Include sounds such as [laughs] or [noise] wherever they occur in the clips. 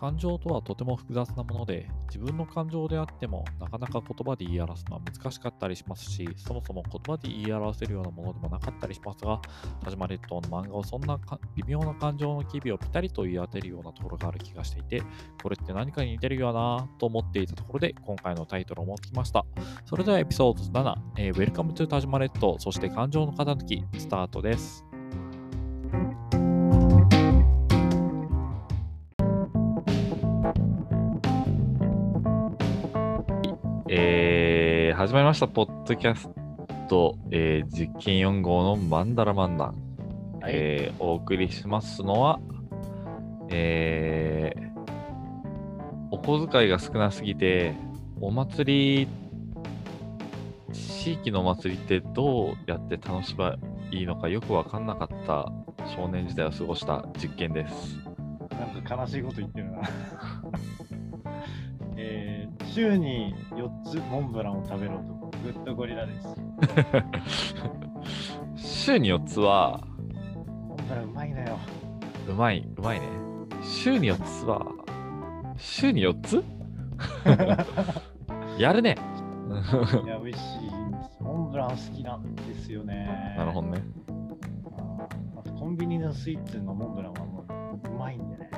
感情とはとても複雑なもので、自分の感情であってもなかなか言葉で言い表すのは難しかったりしますし、そもそも言葉で言い表せるようなものでもなかったりしますが、田島列島の漫画はそんな微妙な感情の機微をピタリと言い当てるようなところがある気がしていて、これって何かに似てるよなと思っていたところで、今回のタイトルを持ってきました。それではエピソード7、えー、Welcome to 田島列島、そして感情の傾き、スタートです。始まりました、ポッドキャスト、えー、実験4号のマンダラマンダン。はい、えー、お送りしますのは、えー、お小遣いが少なすぎて、お祭り、地域のお祭りってどうやって楽しめばいいのかよくわかんなかった少年時代を過ごした実験です。なんか悲しいこと言ってるな。週に4つモンブランを食べる男、グッドゴリラです。[laughs] 週に4つは、モンブランうまいのよ。うまい、うまいね。週に4つは、週に4つ？[laughs] やるね。いや、美味しいモンブラン好きなんですよね。なるほどね。あとコンビニのスイーツのモンブランはもううまいんでね。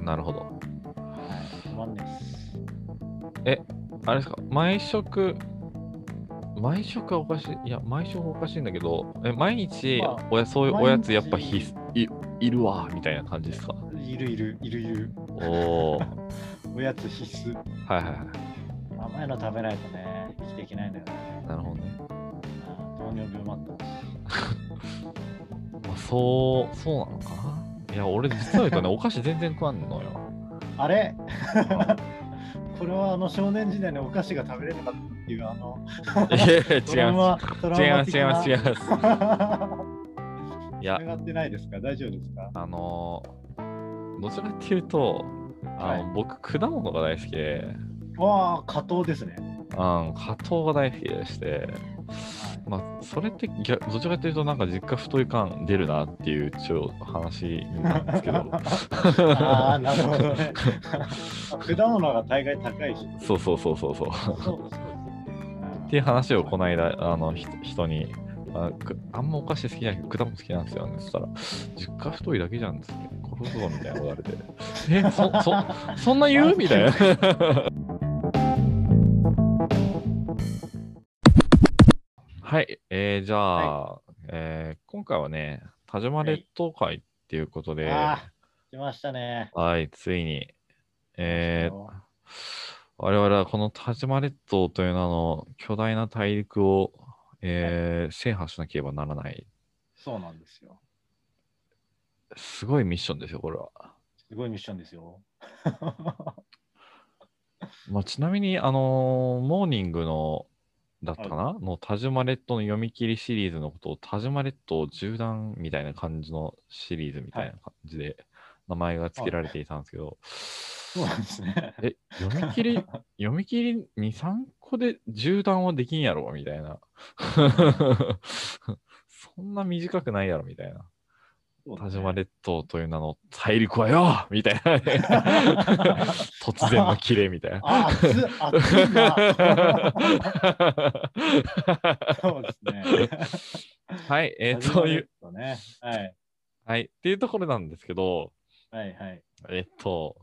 なるほど。はい、止まんです。え、あれですか、毎食、毎食はおかしい、いや、毎食はおかしいんだけど、え毎日おや、そういうおやつやっぱひいいるわ、みたいな感じですか？いるいる、いるいる。お [laughs] おやつ必須。はいはいはい。甘いの食べないとね、生きていけないんだよね。なるほどね。糖尿病もあったし。[laughs] まあ、そう、そうなのかな？いや、俺実は言うとね、[laughs] お菓子全然食わんのよ。あれ？これはあの少年時代にお菓子が食べれなかったっていうあの [laughs] 違います。違います違います違います。いや。繋がってないですか？大丈夫ですか？あのどちらかっていうとあの、はい、僕果物が大好きで。わあ加糖ですね。うん加糖が大好きでしてまあ、それってどちらかというと、なんか実家太い感出るなっていう超話なんですけど。ああ、なるほどね。果物が大概高いし。そうそうそうそうそう。っていう話をこの間、あの人にあ、あんまお菓子好きじゃないけど、果物好きなんですよね。そしたら、実家太いだけじゃんですね。殺すぞみたいなこと言われて。え、そ、そ、そんな言う？みたいな。はい、えー、じゃあ、はい、えー、今回はね、田島列島会っていうことで、はい、来ましたね。はい、ついに、えー、我々はこの田島列島という名の巨大な大陸を、えー、はい、制覇しなければならない。そうなんですよ。すごいミッションですよ、これは。すごいミッションですよ。[laughs] まあ、ちなみに、あのー、モーニングのだったかな、はい、の田島列島の読み切りシリーズのことを田島列島縦断みたいな感じのシリーズみたいな感じで名前が付けられていたんですけど、そうなんですね。え、読み切り、[laughs] 読み切り2、3個で縦断はできんやろみたいな。[laughs] そんな短くないやろみたいな。田島列島という名の大陸はよみたいな、[laughs] 突然のキレみたいな。あ、熱熱いな。そうですね。はい、えー、そういう。ね、はい。はい、っていうところなんですけど、はいはい。えっと、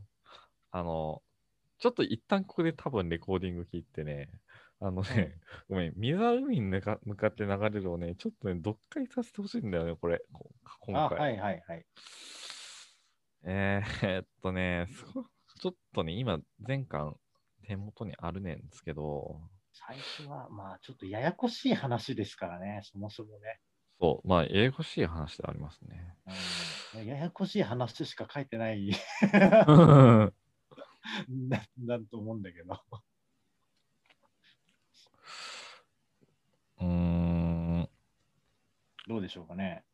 あの、ちょっと一旦ここで多分レコーディング聞いてね、あのね、[laughs] ごめん、水は海に向かって流れるをね、ちょっとね、読解させてほしいんだよね、これ、今回。はいはいはい。えー、[laughs] っとね、ちょっとね、今、前巻、手元にあるねんですけど、最初は、まあ、ちょっとややこしい話ですからね、そもそもね。そう、まあ、ややこしい話でありますね。うん、ややこしい話しか書いてない [laughs] な、なんと思うんだけど。うん。どうでしょうかね。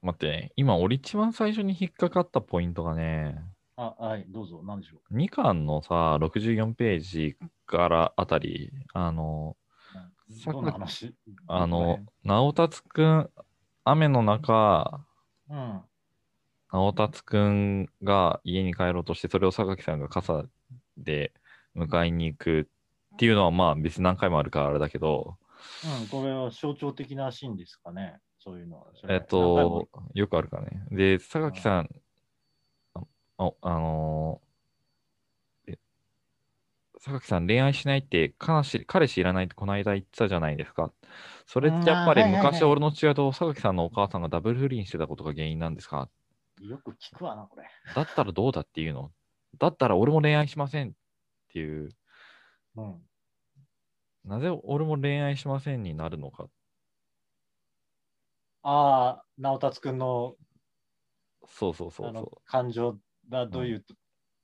待って、今、俺一番最初に引っかかったポイントがね、あ、はい、どうぞ、何でしょう。2巻のさ、64ページからあたり、あの、どんな話？あの、直達くん、雨の中、うん、直達くんが家に帰ろうとして、それを榊さんが傘で迎えに行くっていうのは、まあ別に何回もあるからあれだけど、うん、これは象徴的なシーンですかね。そういうのは。えっと、よくあるからね。で、榊さん、あああの榊さん、恋愛しないって彼氏、彼氏いらないってこの間言ってたじゃないですか。それってやっぱり昔俺の父親と榊さんのお母さんがダブル不倫してたことが原因なんですか？よく聞くわな、これ。だったらどうだっていうの？だったら俺も恋愛しませんっていう、うん。なぜ俺も恋愛しませんになるのか？ああ、直達くんのそうそうそうそう。感情がどういうと,、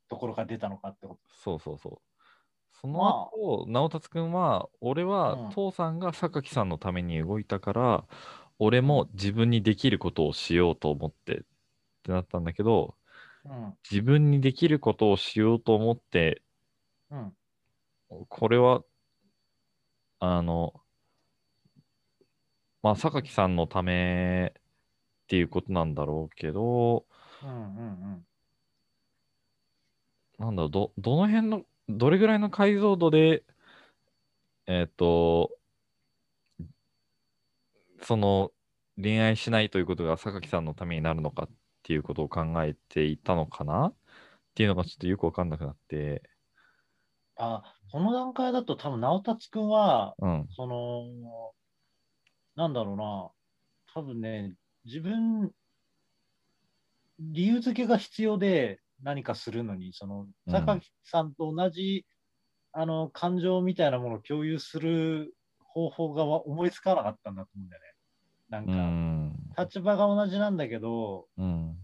ところが出たのかってこそうそうそう。そまの後、直達くんは、俺うんは父さんが榊さんのために動いたから、俺も自分にできることをしようと思ってってなったんだけど、と。うん。自分にできることをしようと思って、うん。これは、あの、まあ、榊さんのためっていうことなんだろうけど、うんうんうんなんだろう、ど、どの辺の、どれぐらいの解像度で、えっ、と、その、恋愛しないということが榊さんのためになるのかっていうことを考えていたのかなっていうのがちょっとよくわかんなくなって、あ、この段階だと多分直達くんは、うん、その、なんだろうな、多分ね、自分、理由付けが必要で何かするのに、その、うん。榊さんと同じ、あの、感情みたいなものを共有する方法がわ思いつかなかったんだと思うんだよね。なんうか、ん、立場が同じなんだけど、うん、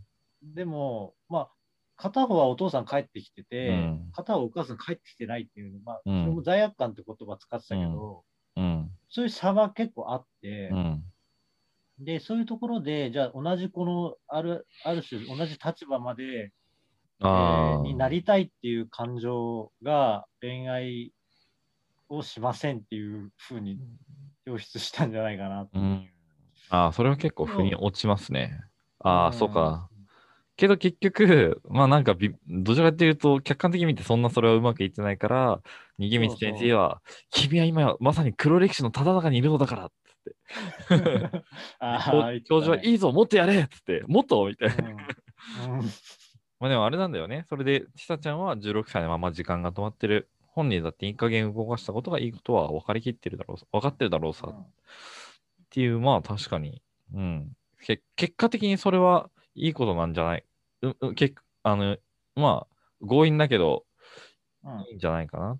でも、まあ、片方はお父さん帰ってきてて、うん片方はお母さん帰ってきてないっていうの、まあ、そうんれも罪悪感って言葉使ってたけど、うん、そういう差は結構あって、うん、で、そういうところで、じゃあ同じこの、ある、ある種同じ立場まで、えーになりたいっていう感情が恋愛をしませんっていうふうに表出したんじゃないかなっていう。うん。ああ、それは結構腑に落ちますね。ああ、んそうか。。けど結局、まあなんかび、どちらかというと、客観的に見てそんなそれはうまくいってないから、逃げ道先生は、君は今まさに黒歴史のただ中にいるのだからっつって。[laughs] あ教授はいいぞ、もっとやれっつって、もっとみたいな。うんうん [laughs] まあでもあれなんだよね。それで、ちさちゃんは16歳のまま時間が止まってる。本人だっていい加減動かしたことがいいことは分かりきってるだろう、分かってるだろうさ。っていう、まあ確かに、うん。け結果的にそれはいいことなんじゃない、ううけあの、まあ、強引だけど、うんいいんじゃないかなっ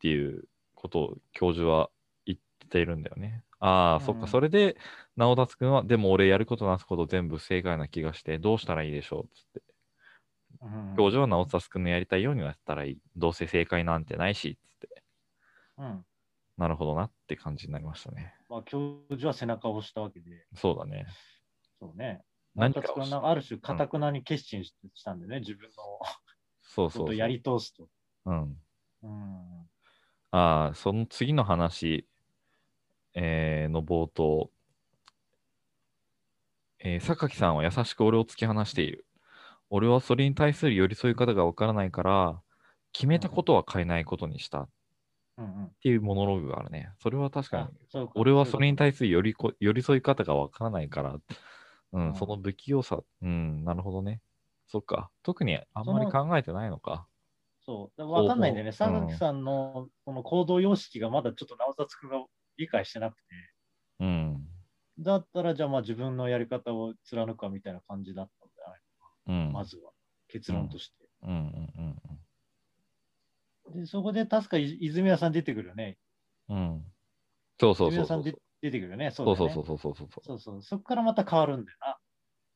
ていうことを教授は言っているんだよね。ああ、そっか、うんそれで、直達くんは、でも俺やることなすこと全部不正解な気がして、どうしたらいいでしょうっつって。うん教授は直達くんのやりたいようにやったらいい。どうせ正解なんてないし、つって。うんなるほどなって感じになりましたね。まあ、教授は背中を押したわけで、そうだね。そうね。何かをある種、かたくなに決心ししたんでね、自分の。そうそうやり通すと。うん。うん。ああ、その次の話、えーの冒頭、えー榊さんは優しく俺を突き放している。俺はそれに対する寄り添い方がわからないから、決めたことは変えないことにした。っうんうん。ていうモノローグがあるね。それは確かに。俺はそれに対する寄りこ寄り添い方がわからないから、うん、うんその不器用さ、うん、なるほどね。そっか。特にあんまりそ考えてないのか。そう。わかんないんだよね。ほうほう榊さんのこの行動様式がまだちょっと直達君が理解してなくて、うん。だったらじゃあまあ自分のやり方を貫くかみたいな感じだったんじゃないうん。まずは。結論として。うんうんうんで、そこで確かい泉谷さん出てくるよね。うん。うん。そうそうそうそう泉谷さんで。出てくるよね。そそううだよねそうそうそうそうそう。そうそう。そこからまた変わるんだよな。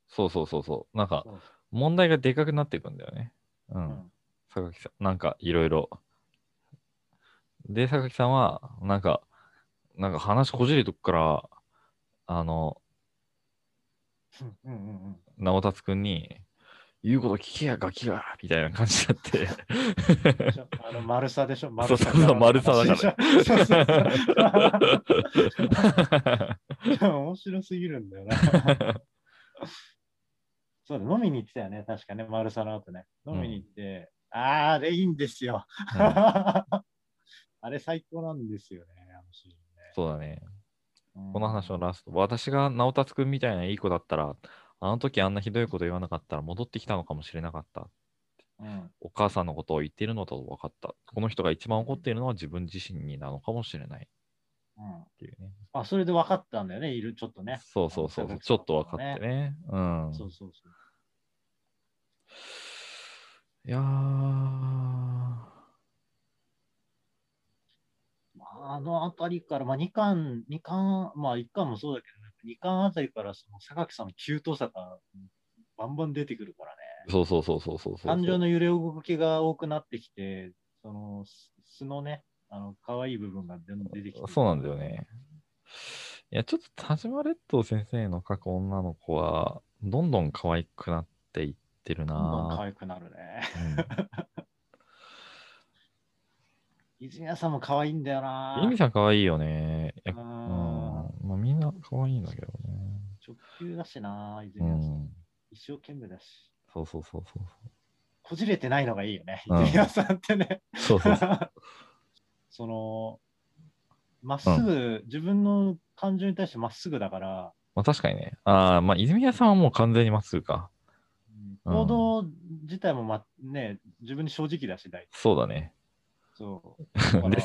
そうそうそうそう。なんか、そう問題がでかくなっていくんだよね。う。うんん榊さん。なんか、いろいろ。で、榊さんは、なんか、なんか話こじれとくから、あの、うんうんうん直達くんに、言うこと聞けや、ガキが、みたいな感じになって。あの丸さでしょ？丸そうそうそう丸さだから面白すぎるんだよな。[laughs] そうだ、飲みに行ってたよね、確かね、マルサの後ね。飲みに行って、あーあれいいんですよ。うん [laughs] あれ最高なんですよね、あのシーンね。そうだね。うんこの話のラスト、私が直達くんみたいないい子だったら、あの時あんなひどいこと言わなかったら戻ってきたのかもしれなかった。うんお母さんのことを言っているのと分かった。この人が一番怒っているのは自分自身になのかもしれないっうんていうね。あ、それで分かったんだよね、いる、ちょっとね。そうそうそうあのちょっと分かって。ね。うん。そうそうそう。いやー、まあ、あのあたりから、まあ、2巻、二巻、まあ、1巻もそうだけど、2巻あたりから、その榊さんの急騰さがバンバン出てくるからね。そうそうそうそうそうそう。感情の揺れ動きが多くなってきて、その素素のね、あの可愛い部分が出てきて。そうなんだよね。いや、ちょっと田島列島先生の描く女の子は、どんどん可愛くなっていってるなどんどん可ぁ愛くなるね。うん泉谷さんも可愛いんだよな。イミさん可愛いよね。ううんん。まあ、みんな可愛いんだけどね。直球だしな、う泉谷さん。ん。一生懸命だし。そうそうそうそうこじれてないのがいいよね、うん泉谷さんってね。そう。そうそう [laughs] その、まっすぐ、自分の感情に対してまっすぐだから、まあ確かにね。ああ、まあ泉谷さんはもう完全にまっすぐか。うん行動自体も、ま、ね、自分に正直だし、大体。そうだね。そう。で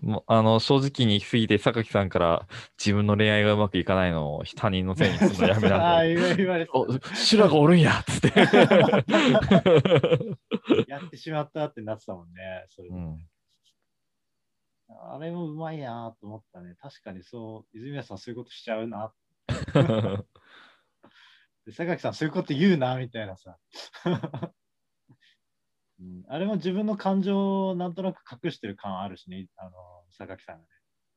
もうあの正直に行き過ぎて、榊さんから自分の恋愛がうまくいかないのを他人のせいにするのやめあなさい。[laughs] あ言わ言われ修羅がおるんやっつって。[laughs] やってしまったってなってたもんね。それでうん、あれもうまいなと思ったね。確かにそう、泉谷さんそういうことしちゃうな。[laughs] で榊さんそういうこと言うな、みたいなさ。うん、あれも自分の感情をなんとなく隠してる感あるしね、あの、榊さんがね。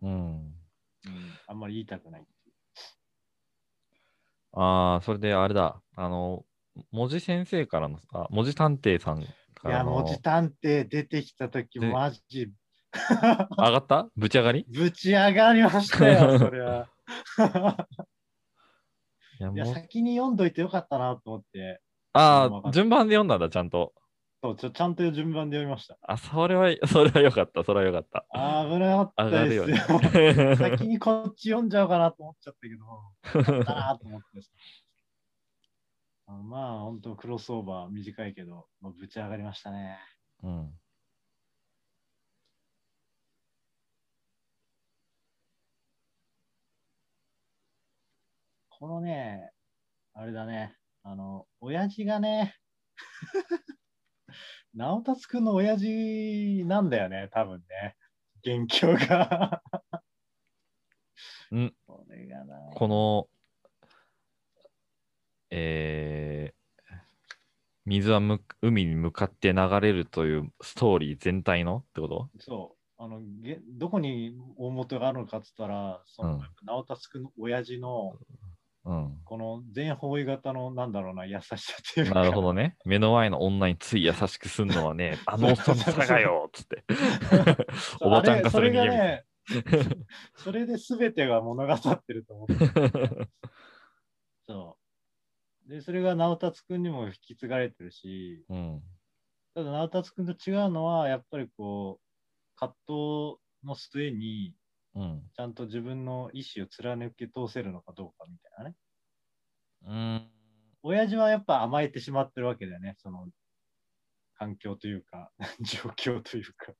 うん。うん、あんまり言いたくない。ああ、それであれだ。あの、文字先生からの、あ文字探偵さんいや、からの。文字探偵出てきたとき、でマジ、[laughs] 上がった？ぶち上がり？ぶち上がりましたよ、[laughs] それは。いや、いや、先に読んどいてよかったなと思って、ああ、順番で読んだんだ、ちゃんと。そうちょちゃんと順番で読みました。あ、それは、[laughs] それはよかった、それはよかった。あー危なかったですねよ。[laughs] 先にこっち読んじゃおうかなと思っちゃったけど、よかったなと思ってさ [laughs] あまあ、本当クロスオーバー短いけど、まあ、ぶち上がりましたね。うん。このね、あれだね、あの、親父がね、直達くんの親父なんだよね、多分ね。元凶が。んこれがな。この、えー水はむ海に向かって流れるというストーリー全体のってこと？そう。あのげどこに大元があるのかっつったら、そのうん直達くんの親父のうん。この全方位型のなんだろうな優しさっていうか。なるほどね。目の前の女につい優しくすんのはね、[laughs] あのおっさんの差がよっつって。[laughs] おばちゃん化するあれそれがね、それで全てが物語ってると思って。[laughs] そう。で、それが直達くんにも引き継がれてるし、うん。ただ直達くんと違うのは、やっぱりこう、葛藤の末に、うん。ちゃんと自分の意思を貫き通せるのかどうかみたいなね。うん。親父はやっぱ甘えてしまってるわけだよね、その環境というか、[laughs] 状況というか。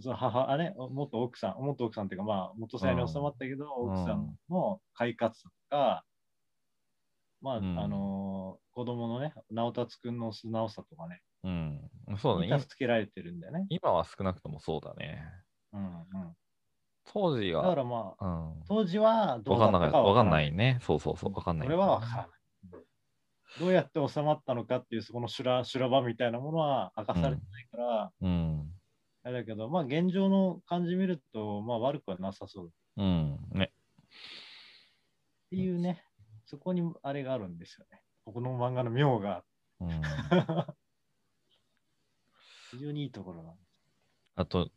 その母、あれ、元奥さん、元奥さんっていうか、まあ、元さんに収まったけど、うん奥さんの快活とか、まあ、うんあのー子供のね、直達くんの素直さとかね、うん。そうだね。に助けられてるんだよね。今は少なくともそうだね。うんうん。当時だかは、らまあ、うん。当時はどう。だったかわかんわないね。そうそうそう。わかんない。これはわからない。どうやって収まったのかっていう、そこの修羅修羅場みたいなものは明かされてないから、うん。あれだけど、まあ現状の感じ見ると、まあ悪くはなさそうっうん。ね。ていうね、そこにあれがあるんですよね。ここの漫画の妙がうん。[laughs] 非常にいいところなんです。あと、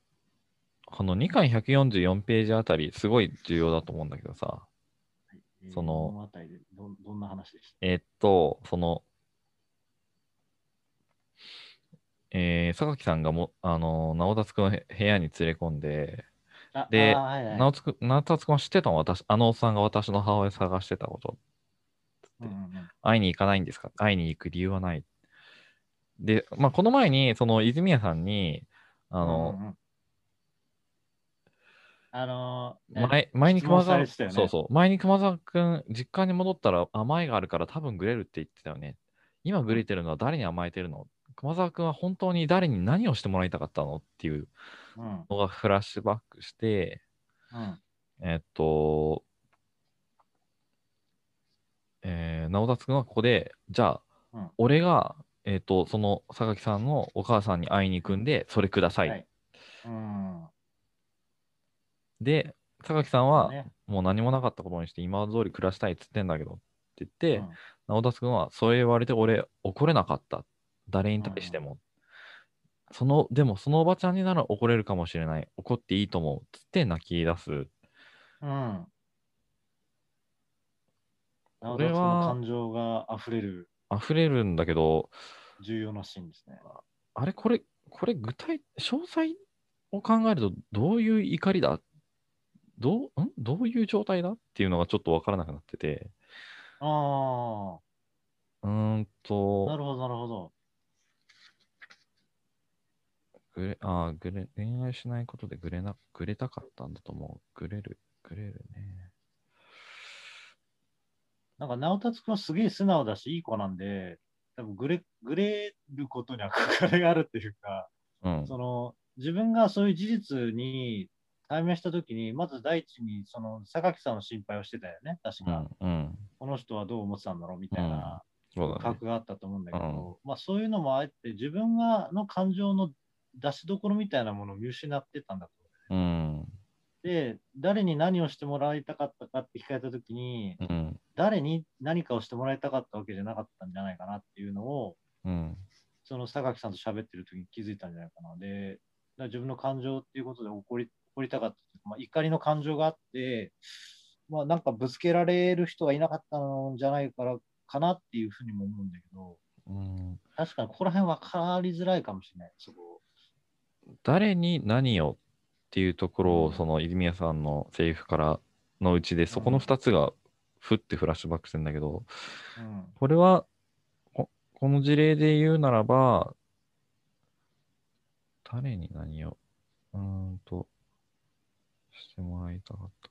この2巻144ページあたり、すごい重要だと思うんだけどさ、えその物語でどどんな話でしえーっと、その、えー、榊さんがも、あの、直達くんを部屋に連れ込んで、であはいはい。直達くん直達くんは知ってたの？私、あのおっさんが私の母親探してたこと。うんうんうん。会いに行かないんですか？会いに行く理由はない。で、まあ、この前に、その泉谷さんに、あの、うんうんあのー、前前に熊沢、ね。そうそう、前に熊沢くん、実家に戻ったら甘えがあるから多分グレるって言ってたよね。今グレてるのは誰に甘えてるの？熊沢くんは本当に誰に何をしてもらいたかったの？っていううん。のがフラッシュバックして、うん。えっと、えー、直達くんはここで、じゃあ、うん。俺が、えっと、その榊さんのお母さんに会いに行くんで、それください。はい。うんで、榊さんは、ねもう何もなかったことにして今通り暮らしたいっつってんだけどって言って、うん直達君はそれ言われて俺怒れなかった。誰に対しても。その、でもそのおばちゃんになら怒れるかもしれない。怒っていいと思う。つって泣き出す。うん。直これは感情が溢れる溢れるんだけど、重要なシーンですね。あれこれ、これ具体、詳細を考えるとどういう怒りだどう、ん？どういう状態だ？っていうのがちょっとわからなくなってて。あうーんあ、なと、るほど、なるほど。グレ、あーグレ、恋愛しないことでグレな、グレたかったんだと思う。グレる、グレるね。なんか、直達くんはすげえ素直だし、いい子なんで、多分グレ、グレることに憧れがあるっていうか、うん。その、自分がそういう事実に対面したときに、まず第一に、その、榊さんの心配をしてたよね、確か。うん。うん。この人はどう思ってたんだろうみたいなそうだね。覚があったと思うんだけど、まあそういうのもあえて自分がの感情の出しどころみたいなものを見失ってたんだと思うん。う。で、誰に何をしてもらいたかったかって聞かれたときに、うん。誰に何かをしてもらいたかったわけじゃなかったんじゃないかなっていうのを、うん。その榊さんと喋ってる時に気づいたんじゃないかな。で、自分の感情っていうことで怒り怒りたかったまあ、怒りの感情があって、まあなんかぶつけられる人がいなかったんじゃないからかなっていうふうにも思うんだけど、うん。確かにここら辺分かりづらいかもしれない、そこ。誰に何をっていうところを、うんその泉谷さんのセリフからのうちで、そこの2つがふってフラッシュバックしてんだけど、うん。これは、ここの事例で言うならば、誰に何を、うーんと、してもらいたかった。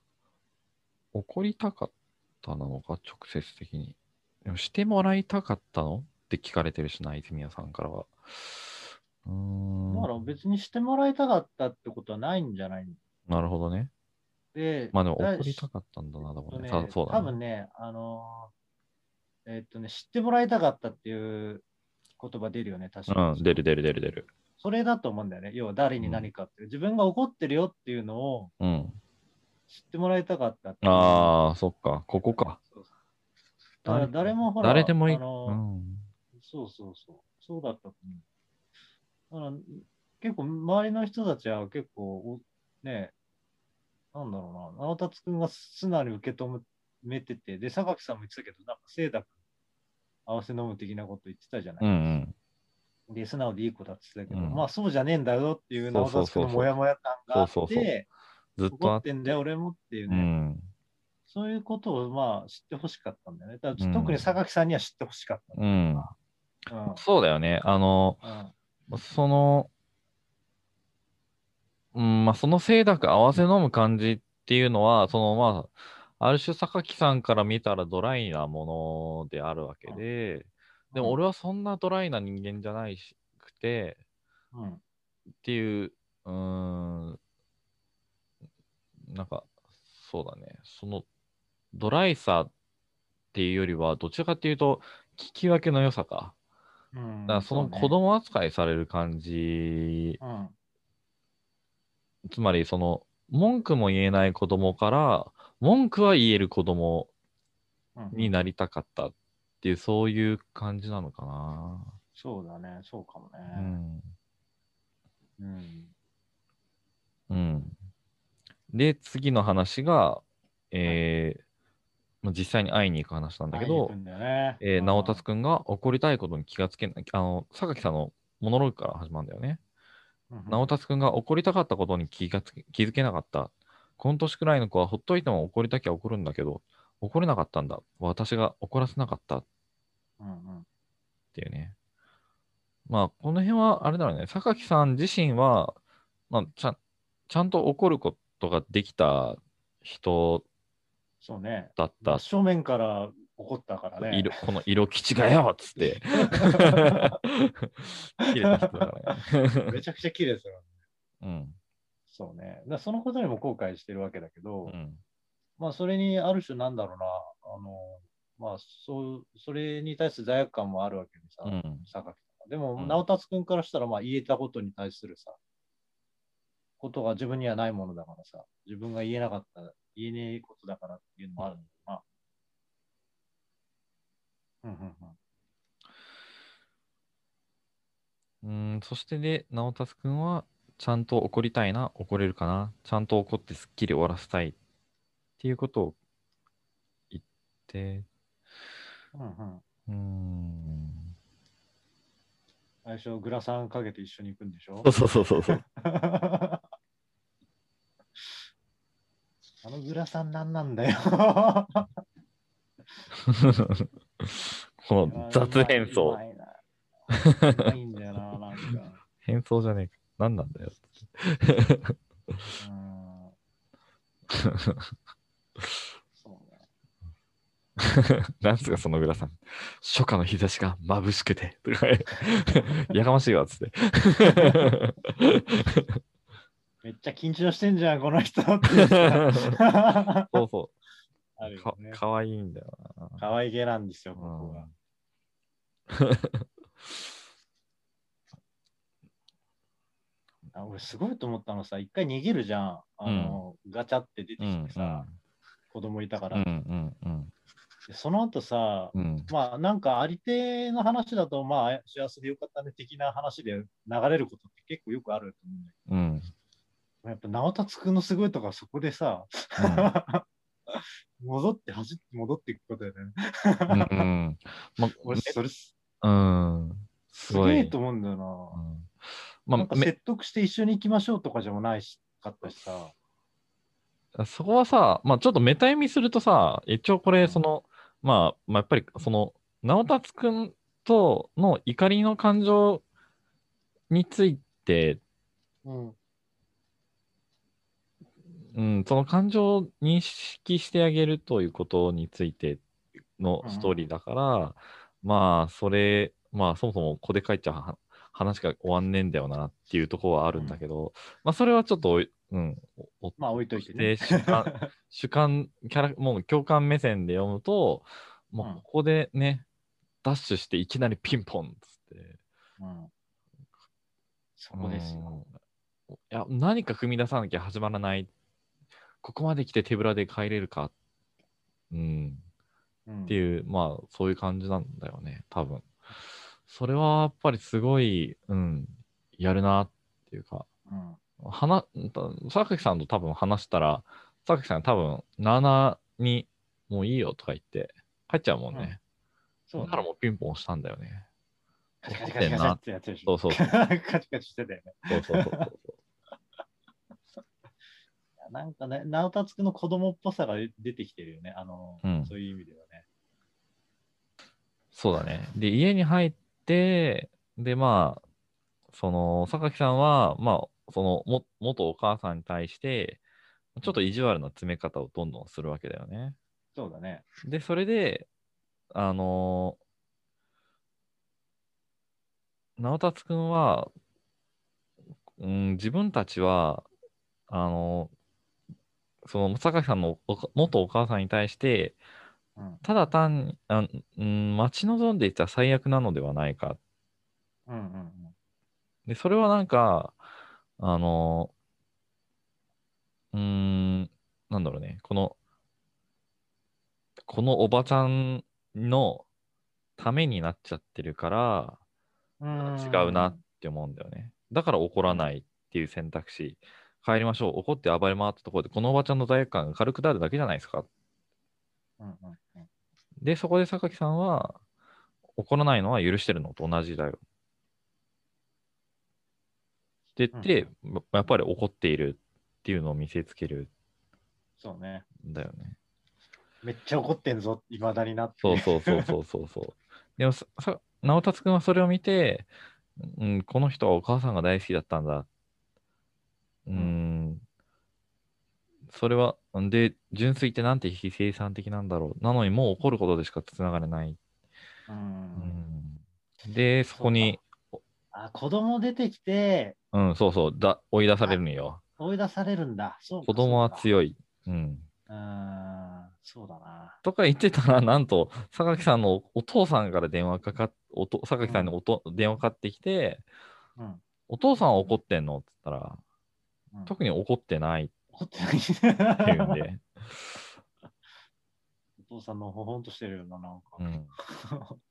怒りたかったなのか、直接的に。でも、してもらいたかったの？って聞かれてるしな、泉谷さんからは。うーん。だから別にしてもらいたかったってことはないんじゃない？なるほどね。で、まあでもだ怒りたかったんだな、でもね。えっとねさそうだね。多分ね、あのーえっとね、知ってもらいたかったっていう言葉出るよね、確かに。うん、出る出る出る出る。それだと思うんだよね。要は誰に何かって、自分が怒ってるよっていうのをうん。知ってもらいたかったっていうああ、そっか、ここか。そうそうだから誰もほら、誰でもいい。あのーうん。そうそうそう。そうだったと思う。だから結構周りの人たちは結構お、ね、なんだろうな、直達くんが素直に受け止めてて、で、榊さんも言ってたけど、なんか、清濁合わせ飲む的なこと言ってたじゃない。うんうん。で、素直でいい子だって言ってたけど、うんまあそうじゃねえんだよっていう直そうそうそうそう達くんのモヤモヤ感があっそうそうそうて、ずっとあ怒ってんだよ、俺もっていううね。ん。そういうことをまあ知ってほしかったんだよね。だからうん特に榊さんには知ってほしかった。うん。うんそうだよね。あの、うんその、うん、まあ、その清濁合わせ飲む感じっていうのは、その、まあ、ある種、榊さんから見たらドライなものであるわけで、でも俺はそんなドライな人間じゃないしくて、うん。っていう、うーん、なんか、そうだね、その、ドライさっていうよりは、どちらかっていうと、聞き分けの良さか。うんだからその子供扱いされる感じ、うん。つまりその、文句も言えない子供から、文句は言える子供うん。になりたかった。っていう、そういう感じなのかな。そうだね、そうかもうね。ん。うん。うん。で、次の話が、えーまあ実際に会いに行く話なんだけどねえー、うん直達くんが怒りたいことに気がつけない、あの、榊さんのモノローグから始まるんだよね。うん直達くんが怒りたかったことに気がつけ気づけなかった。この年くらいの子はほっといても怒りたきゃ怒るんだけど、怒れなかったんだ。私が怒らせなかったっうんうんていうね。まあ、この辺はあれだろうね。榊さん自身は、まあ、ちゃんちゃんと怒ることができた人そうね。だった真正面から怒ったからね。色この色基地がよっつって。[laughs] 切れた人だからね。[laughs] めちゃくちゃ綺麗ですよ。うん。そうね。だからそのことにも後悔してるわけだけど、うん。まあそれにある種なんだろうな、あの、まあそう、それに対する罪悪感もあるわけでさ、うん。でも、うん直達君からしたら、まあ言えたことに対するさ、ことが自分にはないものだからさ、自分が言えなかった、言えねえことだからっていうのもあるんだよな。うんうんうん。うん、そしてで、直達くんは、ちゃんと怒りたいな、怒れるかな、ちゃんと怒ってすっきり終わらせたいっていうことを言って、うんうん。うーん。最初、グラサンかけて一緒に行くんでしょ？そうそうそうそう。[laughs] あのグラサン何なんだよ。[laughs] この雑変装いいんだよな、なんか。変装じゃねえか。何なんだよ。うん。[laughs] なんすか、そのグラさん。初夏の日差しが眩しくて。とかやかましいわ、つって。めっちゃ緊張してんじゃん、この人そうそあう。ね。かわいいんだよな。可愛げなんですよ、ここが。[laughs] あ俺すごいと思ったのさ、一回逃げるじゃん。あの、ガチャって出てうんきてさ、子供いたから。うんうんうん。でその後さ、うん。まあなんかありての話だと、まあ幸せでよかったね的な話で流れることって結構よくあると思うんだけうん。ど、やっぱ直達くんのすごいとこはそこでさ、[laughs] 戻って走って戻っていくことだよね。うんうん。ま俺それすうん。すごい。すげえと思うんだような。ん。まあなんか説得して一緒に行きましょうとかじゃもないしかったしさ。めそこはさ、まあ、ちょっとメタ読みするとさ一応これその、まあ、まあやっぱりその直達くんとの怒りの感情についてうん。うん、その感情を認識してあげるということについてのストーリーだから、まあ、それ、まあ、そもそもここで書いちゃは話が終わんねえんだよなっていうところはあるんだけど、まあ、それはちょっとうん、おまあ置いといてでね。主観、[laughs] 主観、キャラ、もう共感目線で読むと、もうんうここでね、ダッシュしていきなりピンポンっつって、うん。そこですよ。うんいや、何か踏み出さなきゃ始まらない。ここまで来て手ぶらで帰れるか。うん。うんっていう、まあ、そういう感じなんだよね、多分。それはやっぱりすごい、うん、やるなっていうか、うん話、榊さんと多分話したら、榊さん多分、7にもういいよとか言って、帰っちゃうもんね。そうだからもうピンポンしたんだよね。カチカチカチカチってやつでしょ。そうそうそう。カチカチしてたよね。そうそうそうそう。[laughs] なんかね、直達くんの子供っぽさが出てきてるよね。あの、うんそういう意味ではね。そうだね。で、家に入って、で、まあ、その、榊さんは、まあ、その、も、元お母さんに対して、ちょっと意地悪な詰め方をどんどんするわけだよね。そうだね。で、それで、あの直達くんは、うん、自分たちは、あのその、榊さんのお元お母さんに対して、うん。ただ単に、あうん、待ち望んでいた最悪なのではないか。うんうんで、それはなんか、あの、うーん、なんだろうね、この、このおばちゃんのためになっちゃってるから、うん。違うなって思うんだよね。だから怒らないっていう選択肢。帰りましょう。怒って暴れ回ったところで、このおばちゃんの罪悪感が軽くなるだけじゃないですか。うんうんうんで、そこで榊さんは、怒らないのは許してるのと同じだよ。ってて、まやっぱり怒っているっていうのを見せつけるそうね。んだよね。めっちゃ怒ってんぞ、いまだになって。そうそうそうそうそうそう。[laughs] でもさ、さ直達くんはそれを見て、うん、この人はお母さんが大好きだったんだ。うん、それは、で、純粋ってなんて非生産的なんだろう。なのにもう怒ることでしかつながれない。う。うんん、で、そこに、あ、子供出てきて、うん、そうそう、だ追い出されるのよ。追い出されるんだ。そうか子供は強い。うん。うーん、そうだな。とか言ってたら、[laughs] なんと、榊さんのお父さんから電話かかっ、おと榊さんにおと、電話かかってきて、うん。お父さんは怒ってんの？って言ったら、うん特に怒ってないっ怒ってない。て言うんで、[laughs] お父さんのほほんとしてるよな、なんか。うん。[laughs]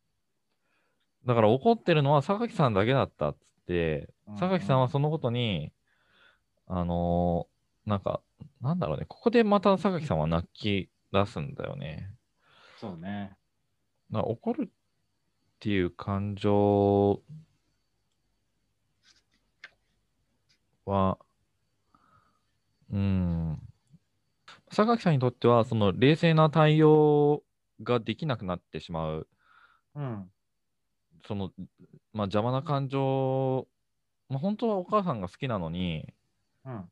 だから怒ってるのは榊さんだけだったっつって、うん榊さんはそのことに、あのーなんか、なんだろうね、ここでまた榊さんは泣き出すんだよね。そうね。だから怒るっていう感情は、うん、榊さんにとっては、その冷静な対応ができなくなってしまう、うん。その、まあ、邪魔な感情、まあ、本当はお母さんが好きなのに、うん。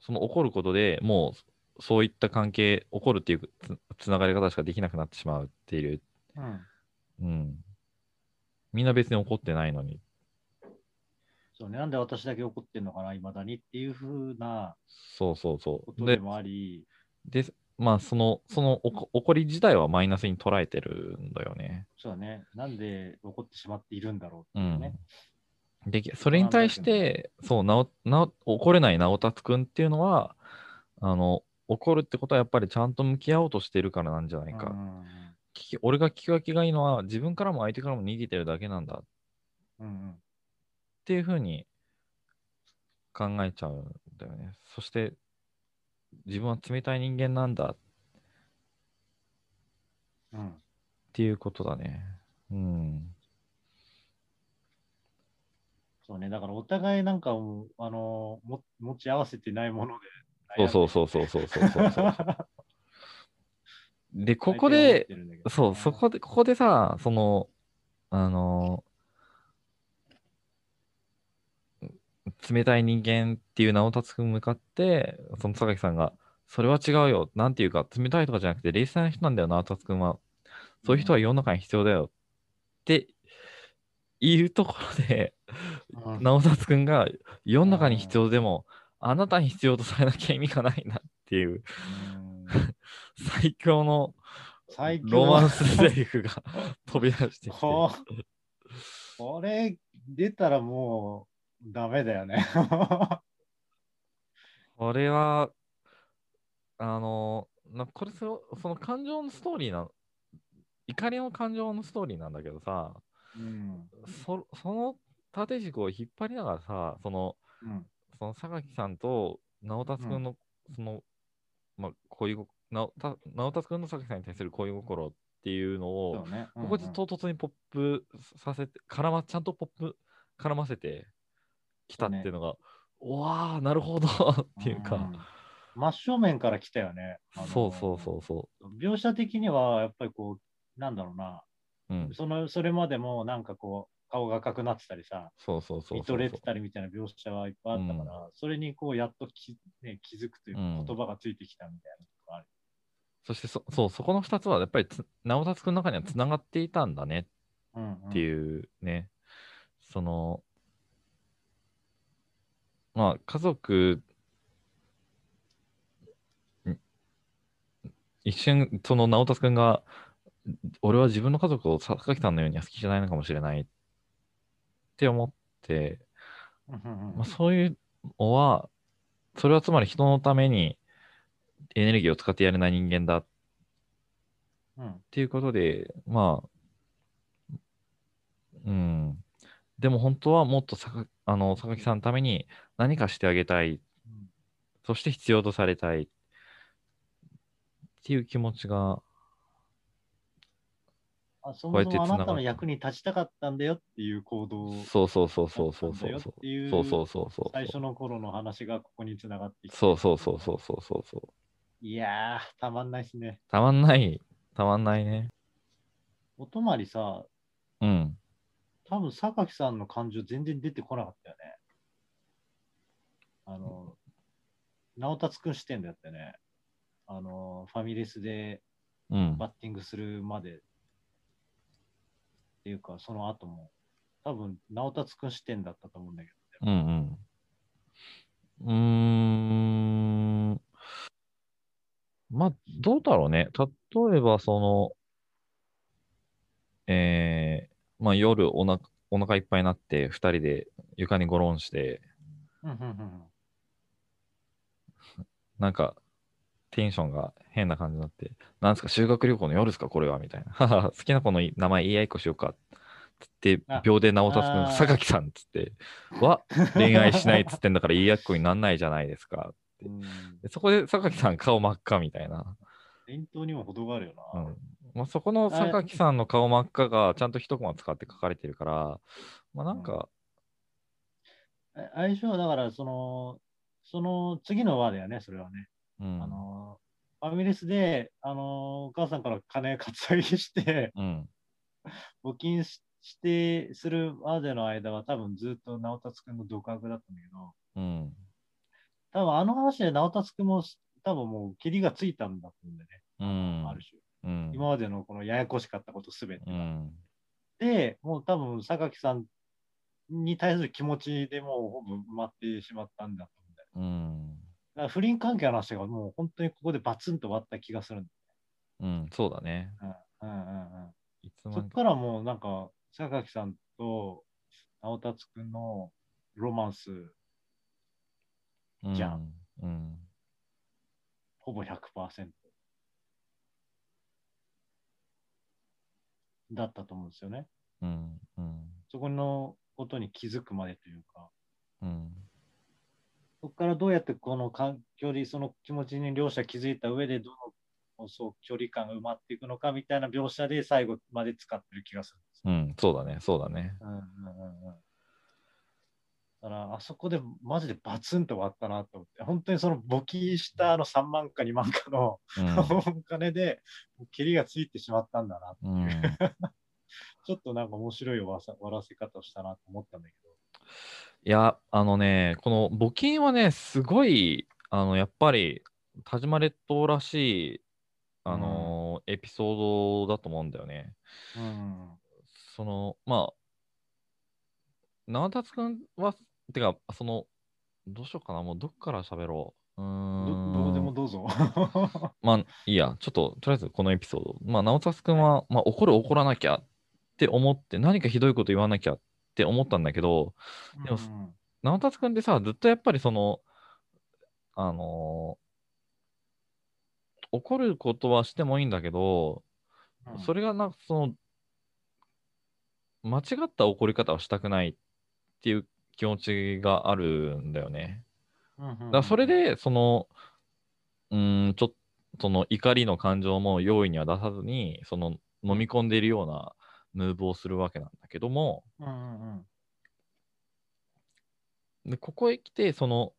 その怒ることでもう、そういった関係、怒るっていうつつながり方しかできなくなってしまうっていう、うん。うん。みんな別に怒ってないのに。そうね。なんで私だけ怒ってんのかな、いまだにっていうふうなそうそうそう。で、ことでもあり、でまあ、その、そのおこ怒り自体はマイナスに捉えてるんだよね。そうだね。なんで怒ってしまっているんだろううんっていうね。。で、それに対して、そう、なお、なお、怒れない直達くんっていうのは、あの、怒るってことはやっぱりちゃんと向き合おうとしてるからなんじゃないか。俺が聞き分けがいいのは、自分からも相手からも逃げてるだけなんだっうんうん。ていうふうに考えちゃうんだよね。そして、自分は冷たい人間なんだっていうことだね。うん。そうね、だからお互いなんかも、あのも持ち合わせてないもので。そうそうそうそうそうそうそう。[laughs] で、ここで、ね、そう、そこで、ここでさ、その、あの、冷たい人間っていう直達くんに向かって、その榊さんが、それは違うよ。なんていうか、冷たいとかじゃなくて、冷静な人なんだよ、直達くんは。そういう人は世の中に必要だよ。っていうところで、うん直達くんが世の中に必要でも、あなたに必要とされなきゃ意味がないなっていう、うん最強のロマンスセリフが [laughs] 飛び出してきて。ここれ出たらもうダメだよね。[laughs] これは、あの、なこれそその感情のストーリーな、怒りの感情のストーリーなんだけどさ、うん。そその縦軸を引っ張りながらさ、その、うん。その榊さんと直達くんの、その、まあ、恋心、直た直達くんの榊さんに対する恋心っていうのを、そうね。ここで唐突にポップさせて、絡ま、ちゃんとポップ絡ませてきたっていうのが、うわー、なるほど [laughs] っていうか、ん。真正面から来たよね。そうそうそうそ描写的には、やっぱりこう、なんだろうな、う。うん。そのそれまでもなんかこう、顔が赤くなってたりさ、そうそうそうそう見とれてたりみたいな描写はいっぱいあったから、それにこう、やっとき、ね、気づくという言葉がついてきたみたいなとこある。そしてそ、そう、そこの2つはやっぱりつ直達くんの中にはつながっていたんだねうん、っていうね、その、まあ、家族、ん？一瞬、その直達くんが、俺は自分の家族を榊さんのようには好きじゃないのかもしれないって思って、まあ、そういうのは、それはつまり人のためにエネルギーを使ってやれない人間だっうんていうことで、まあ、うん。でも本当はもっとさかあの榊さんのために何かしてあげたい。そして必要とされたい。っっていう気持ちが、あそもそもあなたの役に立ちたかったんだよっていう行動をそうそうそうそうそうそうだったんだよっていうそうそうそうそう最初の頃の話がここにつながってきて。そうそうそうそうそうそうそういやー、たまんないっすね。たまんないたまんないねお泊まりさ、うん多分榊さんの感情全然出てこなかったよね。あの、直達くん視点だったよね。あの、ファミレスでうんバッティングするまで。っていうか、その後も。多分、直達くん視点だったと思うんだけど。うんうんうーんまあどうだろうね例えばそのえー、まあ夜おなお腹いっぱいになって2人で床にゴロンしてうんうんうんなんか、テンションが変な感じになって、なんですか、修学旅行の夜ですか、これはみたいな。好きな子の名前言い合いっこしようか。つってあ、秒で直達くん、あー榊さんっつって、は恋愛しないっつってんだから言い合いっこになんないじゃないですか。うん。でそこで榊さん顔真っ赤みたいな。伝統にも程があるよな。うんまあ、そこの榊さんの顔真っ赤がちゃんと一コマ使って書かれてるから、まあなんか、え相性はだから、その、その次の輪だよね、それはね。うん。あの、ファミレスで、あの、お母さんから金カツアゲして、うん。募金しして、するまでの間は多分ずっと直達くんの独白だったんだけど、うん。多分あの話で直達くんも多分もう切りがついたんだと思うんだよね。うん。ある種。うん。今までのこのややこしかったことすべてが。うん。で、もう多分榊さんに対する気持ちでもうほぼ埋まってしまったんだと思うんだよ。から不倫関係の話がもう本当にここでバツンと終わった気がするんだうん。そうだね。よ。うんうんうんそっからもうなんか、榊さんと直達くんのロマンス、じゃんうん。うん。ほぼ100%だったと思うんですよね。うん。うん。そこのことに気づくまでというか、うん。そこからどうやってこの関距離、その気持ちに両者気づいた上で、どのそう距離感が埋まっていくのかみたいな描写で最後まで使ってる気がするんですよ。うん。そうだね。そうだね。うんうんうんうん。だから、あそこでマジでバツンと終わったなと思って、本当にその募金したあの3万か2万かのお金で、蹴りがついてしまったんだなってうん。うん。[laughs] ちょっとなんか面白い終わさ終わらせ方をしたなと思ったんだけど。いや、あのね、この募金はね、すごい、あの、やっぱり、田島列島らしい、あのーエピソードだと思うんだよね。うん。その、まあ、永達くんは、てか、その、どうしようかな、もうどっから喋ろう。うーどんどうでもどうぞ。[laughs] まあ、いいや、ちょっと、とりあえずこのエピソード。まあ、直達くんは、まあ、怒る、怒らなきゃって思って、何かひどいこと言わなきゃって思ったんだけど、でもうん直達くんってさ、ずっとやっぱりその、あのー怒ることはしてもいいんだけど、うんそれがな、その、間違った怒り方をしたくないっていう気持ちがあるんだよね。だそれで、その、うーん、ちょっと、その怒りの感情も容易には出さずに、その飲み込んでいるようなムーブをするわけなんだけども、うんうんうんでここへ来て、その、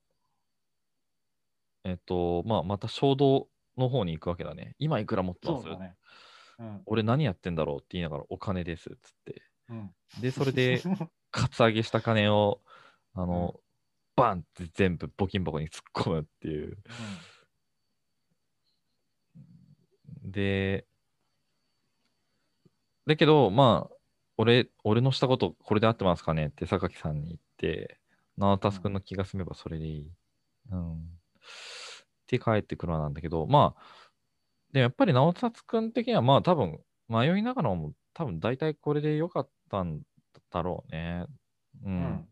えっと、まあ、また衝動の方に行くわけだね。今いくら持ってます？ね。うん俺何やってんだろうって言いながらお金ですっつって。うんで、それで、[laughs] カツアゲした金を、あの、バンって全部募金箱に突っ込むっていう。で、だけど、まあ、俺、俺のしたこと、これで合ってますかねって榊さんに言って、直達くんの気が済めばそれでいい。うん。って帰ってくるわなんだけど、まあ、でもやっぱり直達くん的には、まあ多分、迷いながらも、多分大体これでよかったんだろうね。う。うんん